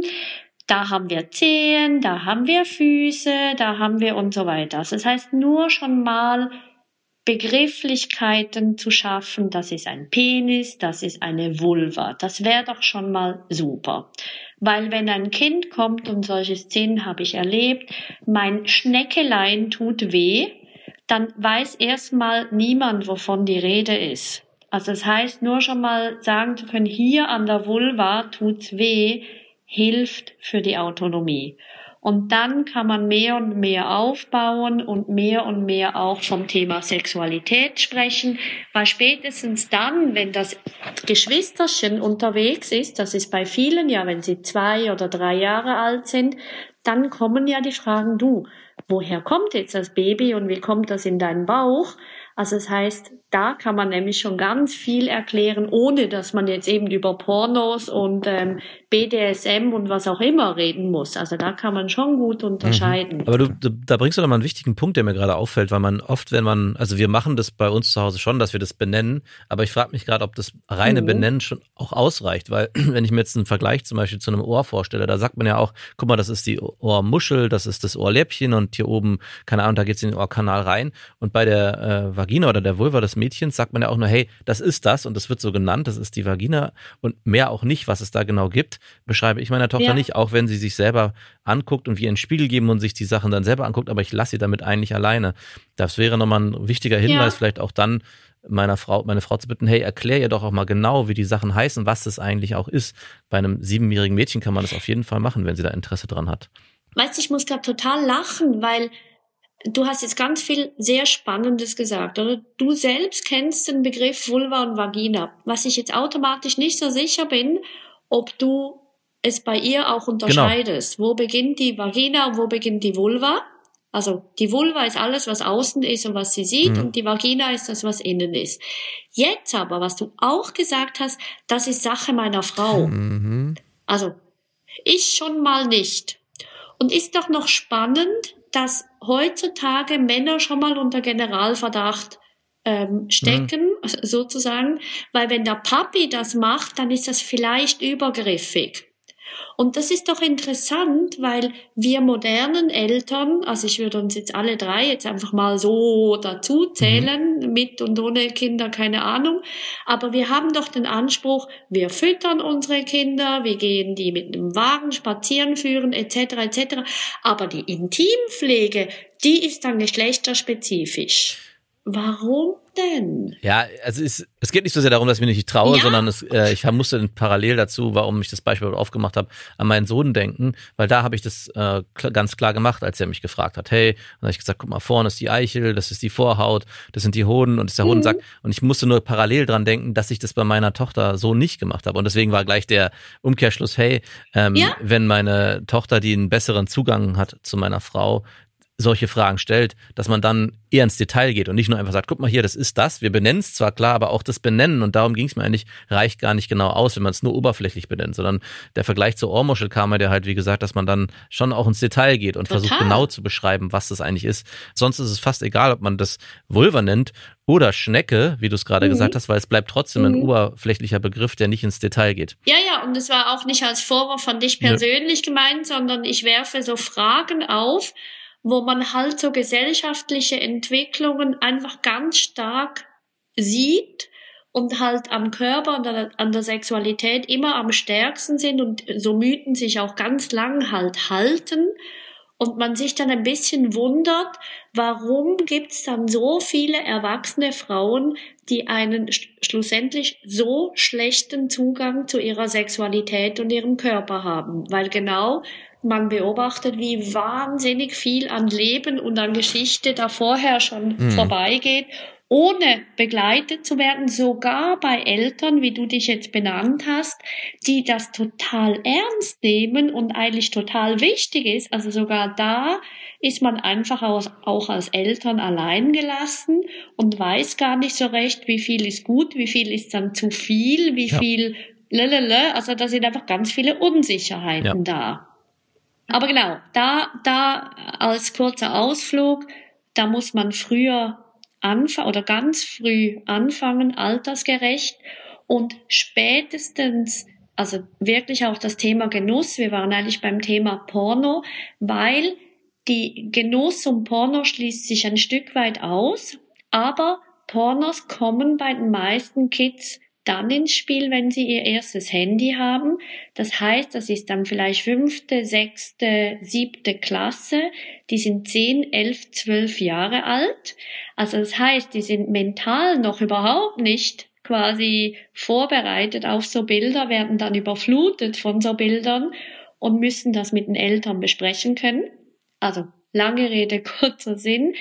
Speaker 3: da haben wir Zehen, da haben wir Füße, da haben wir und so weiter. Also das heißt, nur schon mal Begrifflichkeiten zu schaffen, das ist ein Penis, das ist eine Vulva. Das wäre doch schon mal super. Weil wenn ein Kind kommt und solche Szenen habe ich erlebt, mein Schneckelein tut weh, dann weiß erstmal niemand, wovon die Rede ist. Also das heißt, nur schon mal sagen zu können, hier an der Vulva tut's weh, hilft für die Autonomie. Und dann kann man mehr und mehr aufbauen und mehr und mehr auch vom Thema Sexualität sprechen, weil spätestens dann, wenn das Geschwisterchen unterwegs ist, das ist bei vielen ja, wenn sie zwei oder drei Jahre alt sind, dann kommen ja die Fragen, du, woher kommt jetzt das Baby und wie kommt das in deinen Bauch? Also das heißt, da kann man nämlich schon ganz viel erklären, ohne dass man jetzt eben über Pornos und ähm, BDSM und was auch immer reden muss. Also da kann man schon gut unterscheiden.
Speaker 2: Mhm. Aber du, da bringst du doch mal einen wichtigen Punkt, der mir gerade auffällt, weil man oft, wenn man, also wir machen das bei uns zu Hause schon, dass wir das benennen, aber ich frage mich gerade, ob das reine mhm. Benennen schon auch ausreicht, weil wenn ich mir jetzt einen Vergleich zum Beispiel zu einem Ohr vorstelle, da sagt man ja auch, guck mal, das ist die Ohrmuschel, das ist das Ohrläppchen und hier oben, keine Ahnung, da geht's in den Ohrkanal rein und bei der äh, Vagina oder der Vulva des Mädchens sagt man ja auch nur, hey, das ist das und das wird so genannt, das ist die Vagina und mehr auch nicht, was es da genau gibt, beschreibe ich meiner Tochter ja. nicht, auch wenn sie sich selber anguckt und wir einen Spiegel geben und sich die Sachen dann selber anguckt, aber ich lasse sie damit eigentlich alleine. Das wäre nochmal ein wichtiger Hinweis, ja. vielleicht auch dann meiner Frau, meine Frau zu bitten, hey, erklär ihr doch auch mal genau, wie die Sachen heißen, was das eigentlich auch ist. Bei einem siebenjährigen Mädchen kann man das auf jeden Fall machen, wenn sie da Interesse dran hat.
Speaker 3: Weißt du, ich muss gerade total lachen, weil Du hast jetzt ganz viel sehr Spannendes gesagt, oder? Du selbst kennst den Begriff Vulva und Vagina. Was ich jetzt automatisch nicht so sicher bin, ob du es bei ihr auch unterscheidest. Genau. Wo beginnt die Vagina und wo beginnt die Vulva? Also die Vulva ist alles, was außen ist und was sie sieht, mhm. und die Vagina ist das, was innen ist. Jetzt aber, was du auch gesagt hast, das ist Sache meiner Frau. Mhm. Also ich schon mal nicht. Und ist doch noch spannend, dass heutzutage Männer schon mal unter Generalverdacht ähm, stecken, mhm. sozusagen, weil wenn der Papi das macht, dann ist das vielleicht übergriffig. Und das ist doch interessant, weil wir modernen Eltern, also ich würde uns jetzt alle drei jetzt einfach mal so dazu zählen, mhm. mit und ohne Kinder, keine Ahnung, aber wir haben doch den Anspruch, wir füttern unsere Kinder, wir gehen die mit einem Wagen spazieren führen, etc., etc., aber die Intimpflege, die ist dann geschlechterspezifisch. Warum denn?
Speaker 2: Ja, also es, es geht nicht so sehr darum, dass ich mir nicht traue, ja. sondern es, äh, ich musste parallel dazu, warum ich das Beispiel aufgemacht habe, an meinen Sohn denken, weil da habe ich das äh, ganz klar gemacht, als er mich gefragt hat, hey, und dann habe ich gesagt, guck mal, vorne ist die Eichel, das ist die Vorhaut, das sind die Hoden und ist der mhm. Hodensack. Und ich musste nur parallel dran denken, dass ich das bei meiner Tochter so nicht gemacht habe. Und deswegen war gleich der Umkehrschluss, hey, ähm, ja. wenn meine Tochter, die einen besseren Zugang hat zu meiner Frau, solche Fragen stellt, dass man dann eher ins Detail geht und nicht nur einfach sagt, guck mal hier, das ist das, wir benennen es zwar klar, aber auch das Benennen und darum ging es mir eigentlich, reicht gar nicht genau aus, wenn man es nur oberflächlich benennt, sondern der Vergleich zur Ohrmuschel kam mir der halt, wie gesagt, dass man dann schon auch ins Detail geht und Total. versucht genau zu beschreiben, was das eigentlich ist. Sonst ist es fast egal, ob man das Vulva nennt oder Schnecke, wie du es gerade mhm. gesagt hast, weil es bleibt trotzdem ein mhm. oberflächlicher Begriff, der nicht ins Detail geht.
Speaker 3: Ja, ja, und es war auch nicht als Vorwurf von dich persönlich ja. gemeint, sondern ich werfe so Fragen auf, wo man halt so gesellschaftliche Entwicklungen einfach ganz stark sieht und halt am Körper und an der Sexualität immer am stärksten sind und so Mythen sich auch ganz lang halt halten. Und man sich dann ein bisschen wundert, warum gibt's dann so viele erwachsene Frauen, die einen schlussendlich so schlechten Zugang zu ihrer Sexualität und ihrem Körper haben, weil genau man beobachtet, wie wahnsinnig viel an Leben und an Geschichte da vorher schon mhm. vorbeigeht, ohne begleitet zu werden, sogar bei Eltern, wie du dich jetzt benannt hast, die das total ernst nehmen und eigentlich total wichtig ist. Also sogar da ist man einfach auch als Eltern allein gelassen und weiß gar nicht so recht, wie viel ist gut, wie viel ist dann zu viel, wie ja. viel Lelele. Also da sind einfach ganz viele Unsicherheiten ja. da. Aber genau, da, da als kurzer Ausflug, da muss man früher anfangen oder ganz früh anfangen, altersgerecht und spätestens, also wirklich auch das Thema Genuss. Wir waren eigentlich beim Thema Porno, weil die Genuss und Porno schließt sich ein Stück weit aus, aber Pornos kommen bei den meisten Kids dann ins Spiel, wenn sie ihr erstes Handy haben. Das heißt, das ist dann vielleicht fünfte, sechste, siebte Klasse. Die sind zehn, elf, zwölf Jahre alt. Also das heißt, die sind mental noch überhaupt nicht quasi vorbereitet auf so Bilder, werden dann überflutet von so Bildern und müssen das mit den Eltern besprechen können. Also lange Rede, kurzer Sinn.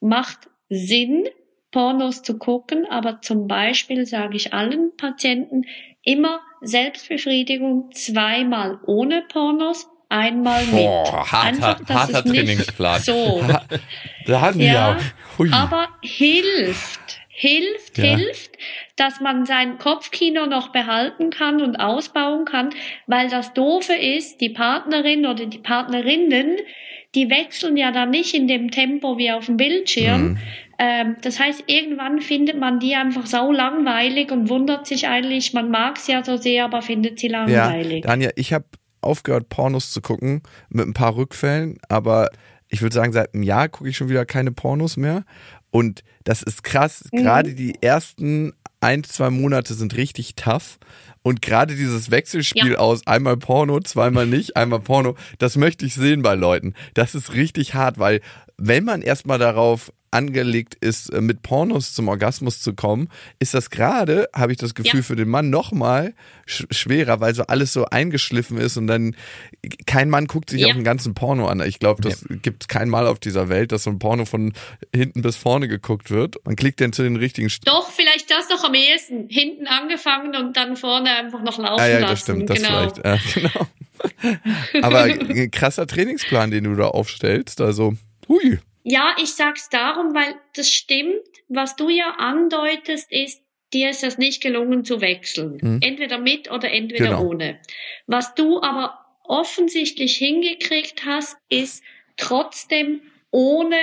Speaker 3: Macht Sinn, Pornos zu gucken, aber zum Beispiel sage ich allen Patienten immer Selbstbefriedigung zweimal ohne Pornos, einmal mit.
Speaker 1: Boah, harter, Einfach, harter Trainingsplan.
Speaker 3: So.
Speaker 1: da hatten ja,
Speaker 3: wir auch. Aber hilft, hilft, ja. hilft, dass man sein Kopfkino noch behalten kann und ausbauen kann, weil das Doofe ist, die Partnerin oder die Partnerinnen, die wechseln ja dann nicht in dem Tempo wie auf dem Bildschirm, mhm. Ähm, das heißt, irgendwann findet man die einfach so langweilig und wundert sich eigentlich, man mag sie ja so sehr, aber findet sie langweilig.
Speaker 1: Ja, Daniel, ich habe aufgehört, Pornos zu gucken mit ein paar Rückfällen, aber ich würde sagen, seit einem Jahr gucke ich schon wieder keine Pornos mehr. Und das ist krass. Mhm. Gerade die ersten ein, zwei Monate sind richtig tough. Und gerade dieses Wechselspiel ja. aus einmal Porno, zweimal nicht, einmal Porno, das möchte ich sehen bei Leuten. Das ist richtig hart, weil wenn man erstmal darauf angelegt ist, äh, mit Pornos zum Orgasmus zu kommen, ist das gerade, habe ich das Gefühl, ja. für den Mann nochmal sch schwerer, weil so alles so eingeschliffen ist und dann kein Mann guckt sich ja. auch einen ganzen Porno an. Ich glaube, das ja. gibt kein Mal auf dieser Welt, dass so ein Porno von hinten bis vorne geguckt wird. Man klickt dann zu den richtigen St
Speaker 3: Doch, vielleicht das doch am ehesten. Hinten angefangen und dann vorne einfach noch laufen ah, ja,
Speaker 1: das
Speaker 3: lassen.
Speaker 1: stimmt, das genau. vielleicht. Ja, genau. Aber ein krasser Trainingsplan, den du da aufstellst, also hui.
Speaker 3: Ja, ich sag's darum, weil das stimmt. Was du ja andeutest, ist, dir ist es nicht gelungen zu wechseln. Mhm. Entweder mit oder entweder genau. ohne. Was du aber offensichtlich hingekriegt hast, ist trotzdem ohne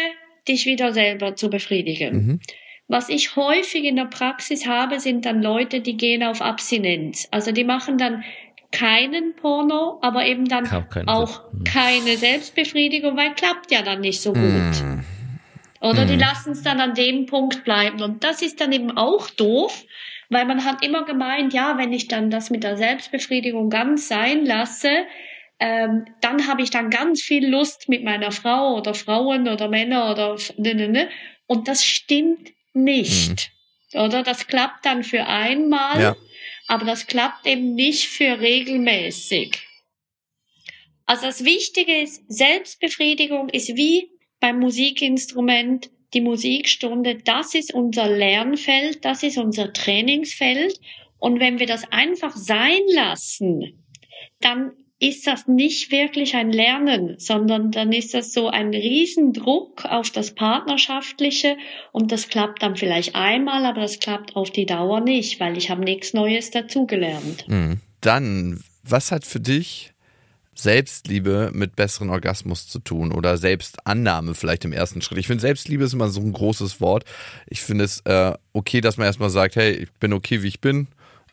Speaker 3: dich wieder selber zu befriedigen. Mhm. Was ich häufig in der Praxis habe, sind dann Leute, die gehen auf Abstinenz. Also die machen dann keinen Porno, aber eben dann auch hm. keine Selbstbefriedigung, weil klappt ja dann nicht so gut. Mm. Oder mm. die hm. lassen es dann an dem Punkt bleiben. Und das ist dann eben auch doof, weil man hat immer gemeint, ja, wenn ich dann das mit der Selbstbefriedigung ganz sein lasse, ähm, dann habe ich dann ganz viel Lust mit meiner Frau oder Frauen oder Männer oder ne, ne, ne. Und das stimmt nicht. Mm. Oder das klappt dann für einmal. Ja aber das klappt eben nicht für regelmäßig. Also das Wichtige ist, Selbstbefriedigung ist wie beim Musikinstrument die Musikstunde, das ist unser Lernfeld, das ist unser Trainingsfeld. Und wenn wir das einfach sein lassen, dann ist das nicht wirklich ein Lernen, sondern dann ist das so ein Riesendruck auf das Partnerschaftliche und das klappt dann vielleicht einmal, aber das klappt auf die Dauer nicht, weil ich habe nichts Neues dazugelernt.
Speaker 1: Mhm. Dann, was hat für dich Selbstliebe mit besseren Orgasmus zu tun oder Selbstannahme vielleicht im ersten Schritt. Ich finde, Selbstliebe ist immer so ein großes Wort. Ich finde es äh, okay, dass man erstmal sagt, hey, ich bin okay, wie ich bin.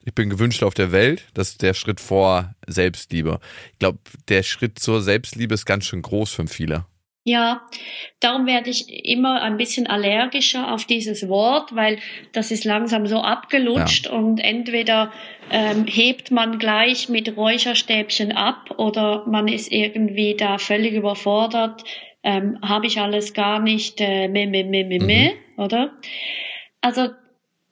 Speaker 1: Ich bin gewünscht auf der Welt. Das ist der Schritt vor Selbstliebe. Ich glaube, der Schritt zur Selbstliebe ist ganz schön groß für viele.
Speaker 3: Ja, darum werde ich immer ein bisschen allergischer auf dieses Wort, weil das ist langsam so abgelutscht ja. und entweder ähm, hebt man gleich mit Räucherstäbchen ab oder man ist irgendwie da völlig überfordert, ähm, habe ich alles gar nicht, äh, me, me, me, me, me, mhm. oder? Also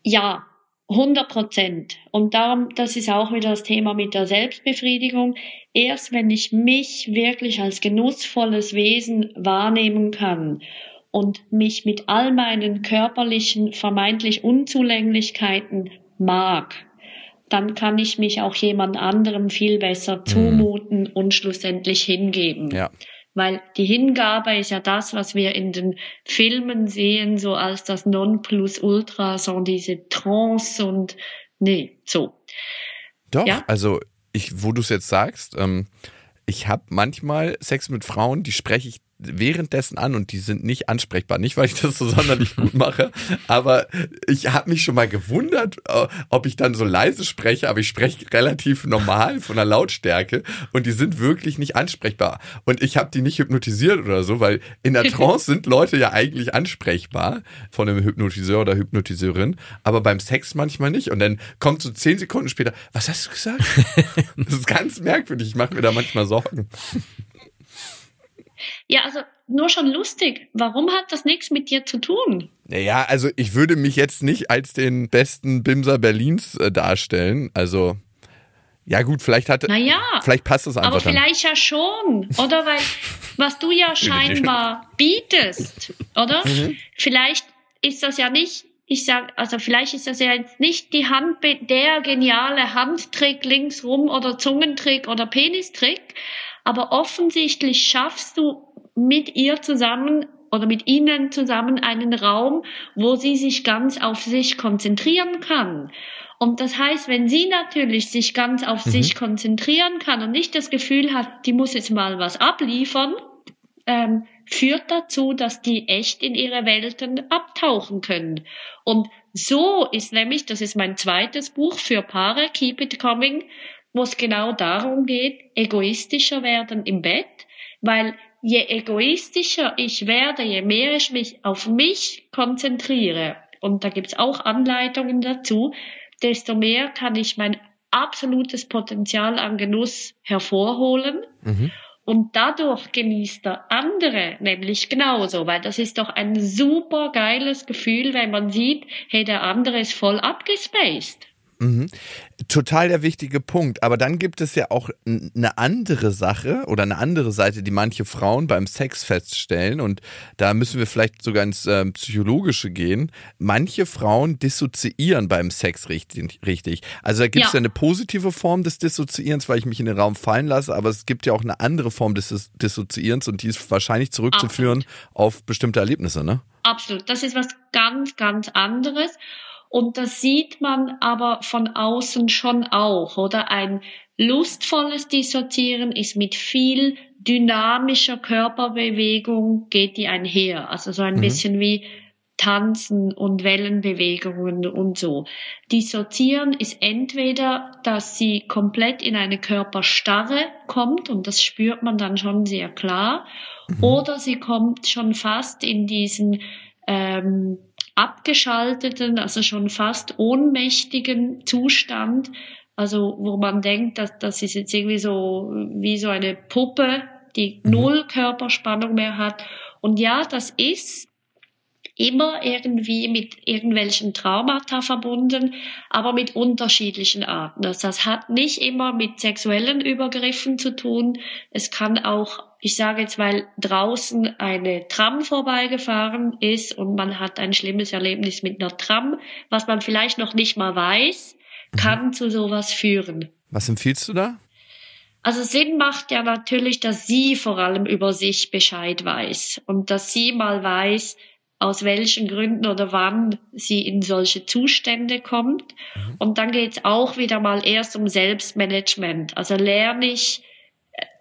Speaker 3: ja, 100 Prozent. Und darum, das ist auch wieder das Thema mit der Selbstbefriedigung. Erst wenn ich mich wirklich als genussvolles Wesen wahrnehmen kann und mich mit all meinen körperlichen vermeintlich Unzulänglichkeiten mag, dann kann ich mich auch jemand anderem viel besser mhm. zumuten mhm. und schlussendlich hingeben. Ja. Weil die Hingabe ist ja das, was wir in den Filmen sehen, so als das Nonplusultra, so diese Trance und nee, so.
Speaker 1: Doch, ja? also ich, wo du es jetzt sagst, ähm, ich habe manchmal Sex mit Frauen, die spreche ich währenddessen an und die sind nicht ansprechbar. Nicht, weil ich das so sonderlich gut mache, aber ich habe mich schon mal gewundert, äh, ob ich dann so leise spreche, aber ich spreche relativ normal von der Lautstärke und die sind wirklich nicht ansprechbar. Und ich habe die nicht hypnotisiert oder so, weil in der Trance sind Leute ja eigentlich ansprechbar von einem Hypnotiseur oder Hypnotiseurin, aber beim Sex manchmal nicht. Und dann kommt so zehn Sekunden später, was hast du gesagt? das ist ganz merkwürdig, ich mache mir da manchmal Sorgen.
Speaker 3: Ja, also nur schon lustig. Warum hat das nichts mit dir zu tun?
Speaker 1: Naja, also ich würde mich jetzt nicht als den besten Bimser Berlins äh, darstellen. Also ja gut, vielleicht hat, naja, vielleicht passt das einfach.
Speaker 3: Aber vielleicht dann. ja schon, oder weil was du ja scheinbar bietest, oder? Mhm. Vielleicht ist das ja nicht ich sag, also vielleicht ist das ja jetzt nicht die Hand, der geniale Handtrick linksrum oder Zungentrick oder Penistrick, aber offensichtlich schaffst du mit ihr zusammen oder mit ihnen zusammen einen Raum, wo sie sich ganz auf sich konzentrieren kann. Und das heißt, wenn sie natürlich sich ganz auf mhm. sich konzentrieren kann und nicht das Gefühl hat, die muss jetzt mal was abliefern, ähm, führt dazu, dass die echt in ihre Welten abtauchen können. Und so ist nämlich, das ist mein zweites Buch für Paare, Keep It Coming, wo es genau darum geht, egoistischer werden im Bett, weil je egoistischer ich werde, je mehr ich mich auf mich konzentriere, und da gibt's auch Anleitungen dazu, desto mehr kann ich mein absolutes Potenzial an Genuss hervorholen. Mhm. Und dadurch genießt der andere nämlich genauso, weil das ist doch ein super geiles Gefühl, wenn man sieht, hey, der andere ist voll abgespaced.
Speaker 1: Mhm. Total der wichtige Punkt. Aber dann gibt es ja auch eine andere Sache oder eine andere Seite, die manche Frauen beim Sex feststellen. Und da müssen wir vielleicht sogar ins äh, Psychologische gehen. Manche Frauen dissoziieren beim Sex richtig. richtig. Also da gibt es ja. ja. eine positive Form des Dissoziierens, weil ich mich in den Raum fallen lasse. Aber es gibt ja auch eine andere Form des Dissoziierens und die ist wahrscheinlich zurückzuführen Absolut. auf bestimmte Erlebnisse, ne?
Speaker 3: Absolut. Das ist was ganz, ganz anderes. Und das sieht man aber von außen schon auch, oder? Ein lustvolles Dissoziieren ist mit viel dynamischer Körperbewegung geht die einher. Also so ein mhm. bisschen wie Tanzen und Wellenbewegungen und so. Dissoziieren ist entweder, dass sie komplett in eine Körperstarre kommt und das spürt man dann schon sehr klar, mhm. oder sie kommt schon fast in diesen ähm, abgeschalteten, also schon fast ohnmächtigen Zustand, also wo man denkt, dass das ist jetzt irgendwie so wie so eine Puppe, die mhm. null Körperspannung mehr hat. Und ja, das ist immer irgendwie mit irgendwelchen Traumata verbunden, aber mit unterschiedlichen Arten. Also das hat nicht immer mit sexuellen Übergriffen zu tun. Es kann auch, ich sage jetzt, weil draußen eine Tram vorbeigefahren ist und man hat ein schlimmes Erlebnis mit einer Tram, was man vielleicht noch nicht mal weiß, kann mhm. zu sowas führen.
Speaker 1: Was empfiehlst du da?
Speaker 3: Also Sinn macht ja natürlich, dass sie vor allem über sich Bescheid weiß und dass sie mal weiß, aus welchen Gründen oder wann sie in solche Zustände kommt. Mhm. Und dann geht es auch wieder mal erst um Selbstmanagement. Also lerne ich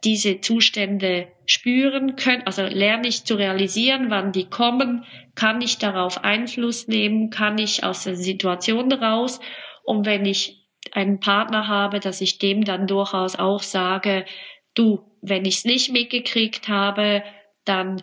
Speaker 3: diese Zustände spüren können, also lerne ich zu realisieren, wann die kommen, kann ich darauf Einfluss nehmen, kann ich aus der Situation raus. Und wenn ich einen Partner habe, dass ich dem dann durchaus auch sage, du, wenn ich es nicht mitgekriegt habe, dann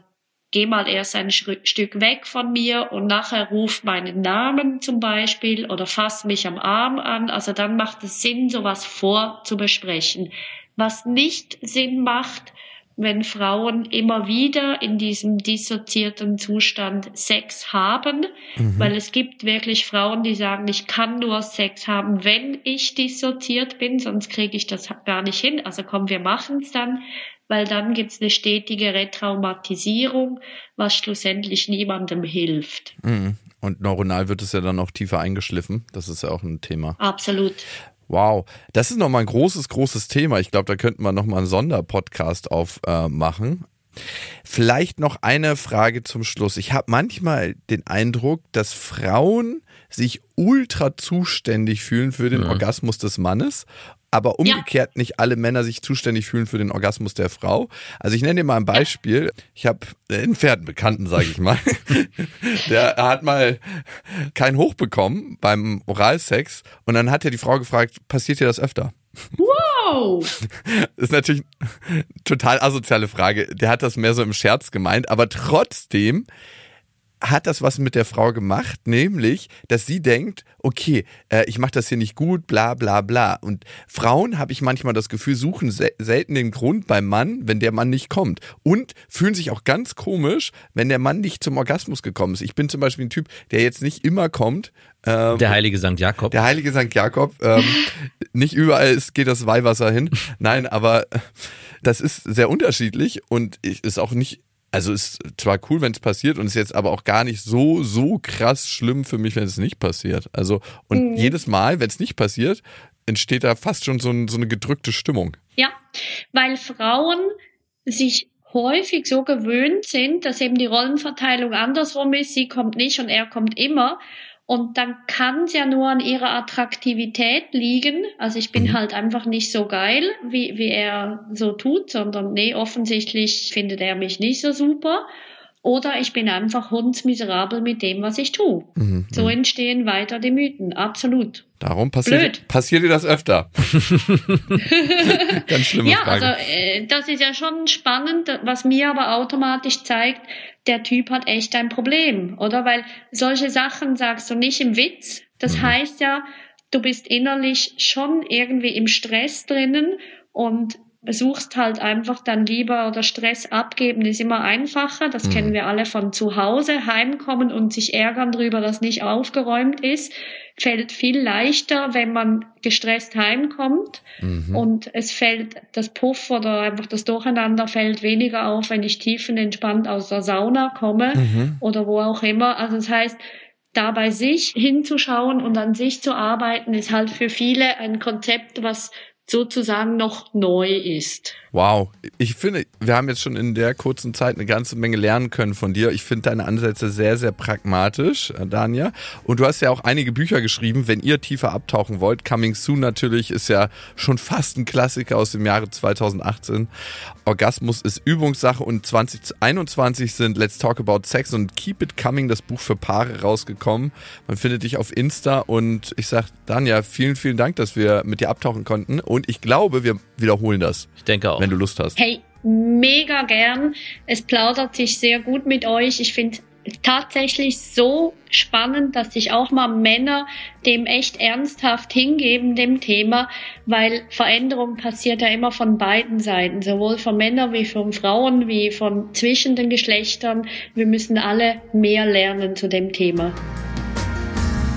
Speaker 3: geh mal erst ein Stück weg von mir und nachher ruf meinen Namen zum Beispiel oder fass mich am Arm an. Also dann macht es Sinn, sowas vorzubesprechen. Was nicht Sinn macht, wenn Frauen immer wieder in diesem dissoziierten Zustand Sex haben, mhm. weil es gibt wirklich Frauen, die sagen, ich kann nur Sex haben, wenn ich dissoziiert bin, sonst kriege ich das gar nicht hin. Also komm, wir machen es dann, weil dann gibt es eine stetige Retraumatisierung, was schlussendlich niemandem hilft.
Speaker 1: Mhm. Und neuronal wird es ja dann auch tiefer eingeschliffen. Das ist ja auch ein Thema.
Speaker 3: Absolut.
Speaker 1: Wow, das ist nochmal ein großes, großes Thema. Ich glaube, da könnten wir nochmal einen Sonderpodcast aufmachen. Äh, Vielleicht noch eine Frage zum Schluss. Ich habe manchmal den Eindruck, dass Frauen sich ultra zuständig fühlen für den ja. Orgasmus des Mannes aber umgekehrt ja. nicht alle Männer sich zuständig fühlen für den Orgasmus der Frau. Also ich nenne dir mal ein Beispiel. Ich habe einen Pferdenbekannten, sage ich mal. der hat mal kein Hoch bekommen beim Oralsex und dann hat er die Frau gefragt, passiert dir das öfter?
Speaker 3: Wow!
Speaker 1: Das ist natürlich eine total asoziale Frage. Der hat das mehr so im Scherz gemeint, aber trotzdem hat das was mit der Frau gemacht, nämlich, dass sie denkt, okay, äh, ich mache das hier nicht gut, bla bla bla. Und Frauen, habe ich manchmal das Gefühl, suchen se selten den Grund beim Mann, wenn der Mann nicht kommt. Und fühlen sich auch ganz komisch, wenn der Mann nicht zum Orgasmus gekommen ist. Ich bin zum Beispiel ein Typ, der jetzt nicht immer kommt.
Speaker 2: Ähm, der heilige St. Jakob.
Speaker 1: Der heilige St. Jakob. Ähm, nicht überall ist, geht das Weihwasser hin. Nein, aber das ist sehr unterschiedlich und ist auch nicht also ist zwar cool, wenn es passiert und ist jetzt aber auch gar nicht so, so krass schlimm für mich, wenn es nicht passiert. Also, und mhm. jedes Mal, wenn es nicht passiert, entsteht da fast schon so, ein, so eine gedrückte Stimmung.
Speaker 3: Ja, weil Frauen sich häufig so gewöhnt sind, dass eben die Rollenverteilung andersrum ist, sie kommt nicht und er kommt immer. Und dann kann es ja nur an ihrer Attraktivität liegen. Also ich bin mhm. halt einfach nicht so geil, wie, wie er so tut, sondern nee, offensichtlich findet er mich nicht so super. Oder ich bin einfach hundsmiserabel mit dem, was ich tue. Mhm. So mhm. entstehen weiter die Mythen, absolut.
Speaker 1: Darum passiert, passiert dir das öfter.
Speaker 3: Ganz schlimme ja, Frage. also äh, das ist ja schon spannend, was mir aber automatisch zeigt, der Typ hat echt ein Problem, oder? Weil solche Sachen sagst du nicht im Witz. Das mhm. heißt ja, du bist innerlich schon irgendwie im Stress drinnen und suchst halt einfach dann lieber oder Stress abgeben ist immer einfacher. Das mhm. kennen wir alle von zu Hause. Heimkommen und sich ärgern darüber, dass nicht aufgeräumt ist, fällt viel leichter, wenn man gestresst heimkommt. Mhm. Und es fällt das Puff oder einfach das Durcheinander fällt weniger auf, wenn ich tiefenentspannt aus der Sauna komme mhm. oder wo auch immer. Also das heißt, da bei sich hinzuschauen und an sich zu arbeiten, ist halt für viele ein Konzept, was sozusagen noch neu ist.
Speaker 1: Wow, ich finde, wir haben jetzt schon in der kurzen Zeit eine ganze Menge lernen können von dir. Ich finde deine Ansätze sehr, sehr pragmatisch, äh, Dania. Und du hast ja auch einige Bücher geschrieben, wenn ihr tiefer abtauchen wollt. Coming Soon natürlich ist ja schon fast ein Klassiker aus dem Jahre 2018. Orgasmus ist Übungssache und 2021 sind Let's Talk About Sex und Keep It Coming, das Buch für Paare, rausgekommen. Man findet dich auf Insta und ich sag, Dania, vielen, vielen Dank, dass wir mit dir abtauchen konnten. Und ich glaube, wir wiederholen das.
Speaker 2: Ich denke auch.
Speaker 1: Wenn du Lust hast.
Speaker 3: Hey, mega gern. Es plaudert sich sehr gut mit euch. Ich finde tatsächlich so spannend, dass sich auch mal Männer dem echt ernsthaft hingeben, dem Thema, weil Veränderung passiert ja immer von beiden Seiten, sowohl von Männern wie von Frauen, wie von zwischen den Geschlechtern. Wir müssen alle mehr lernen zu dem Thema.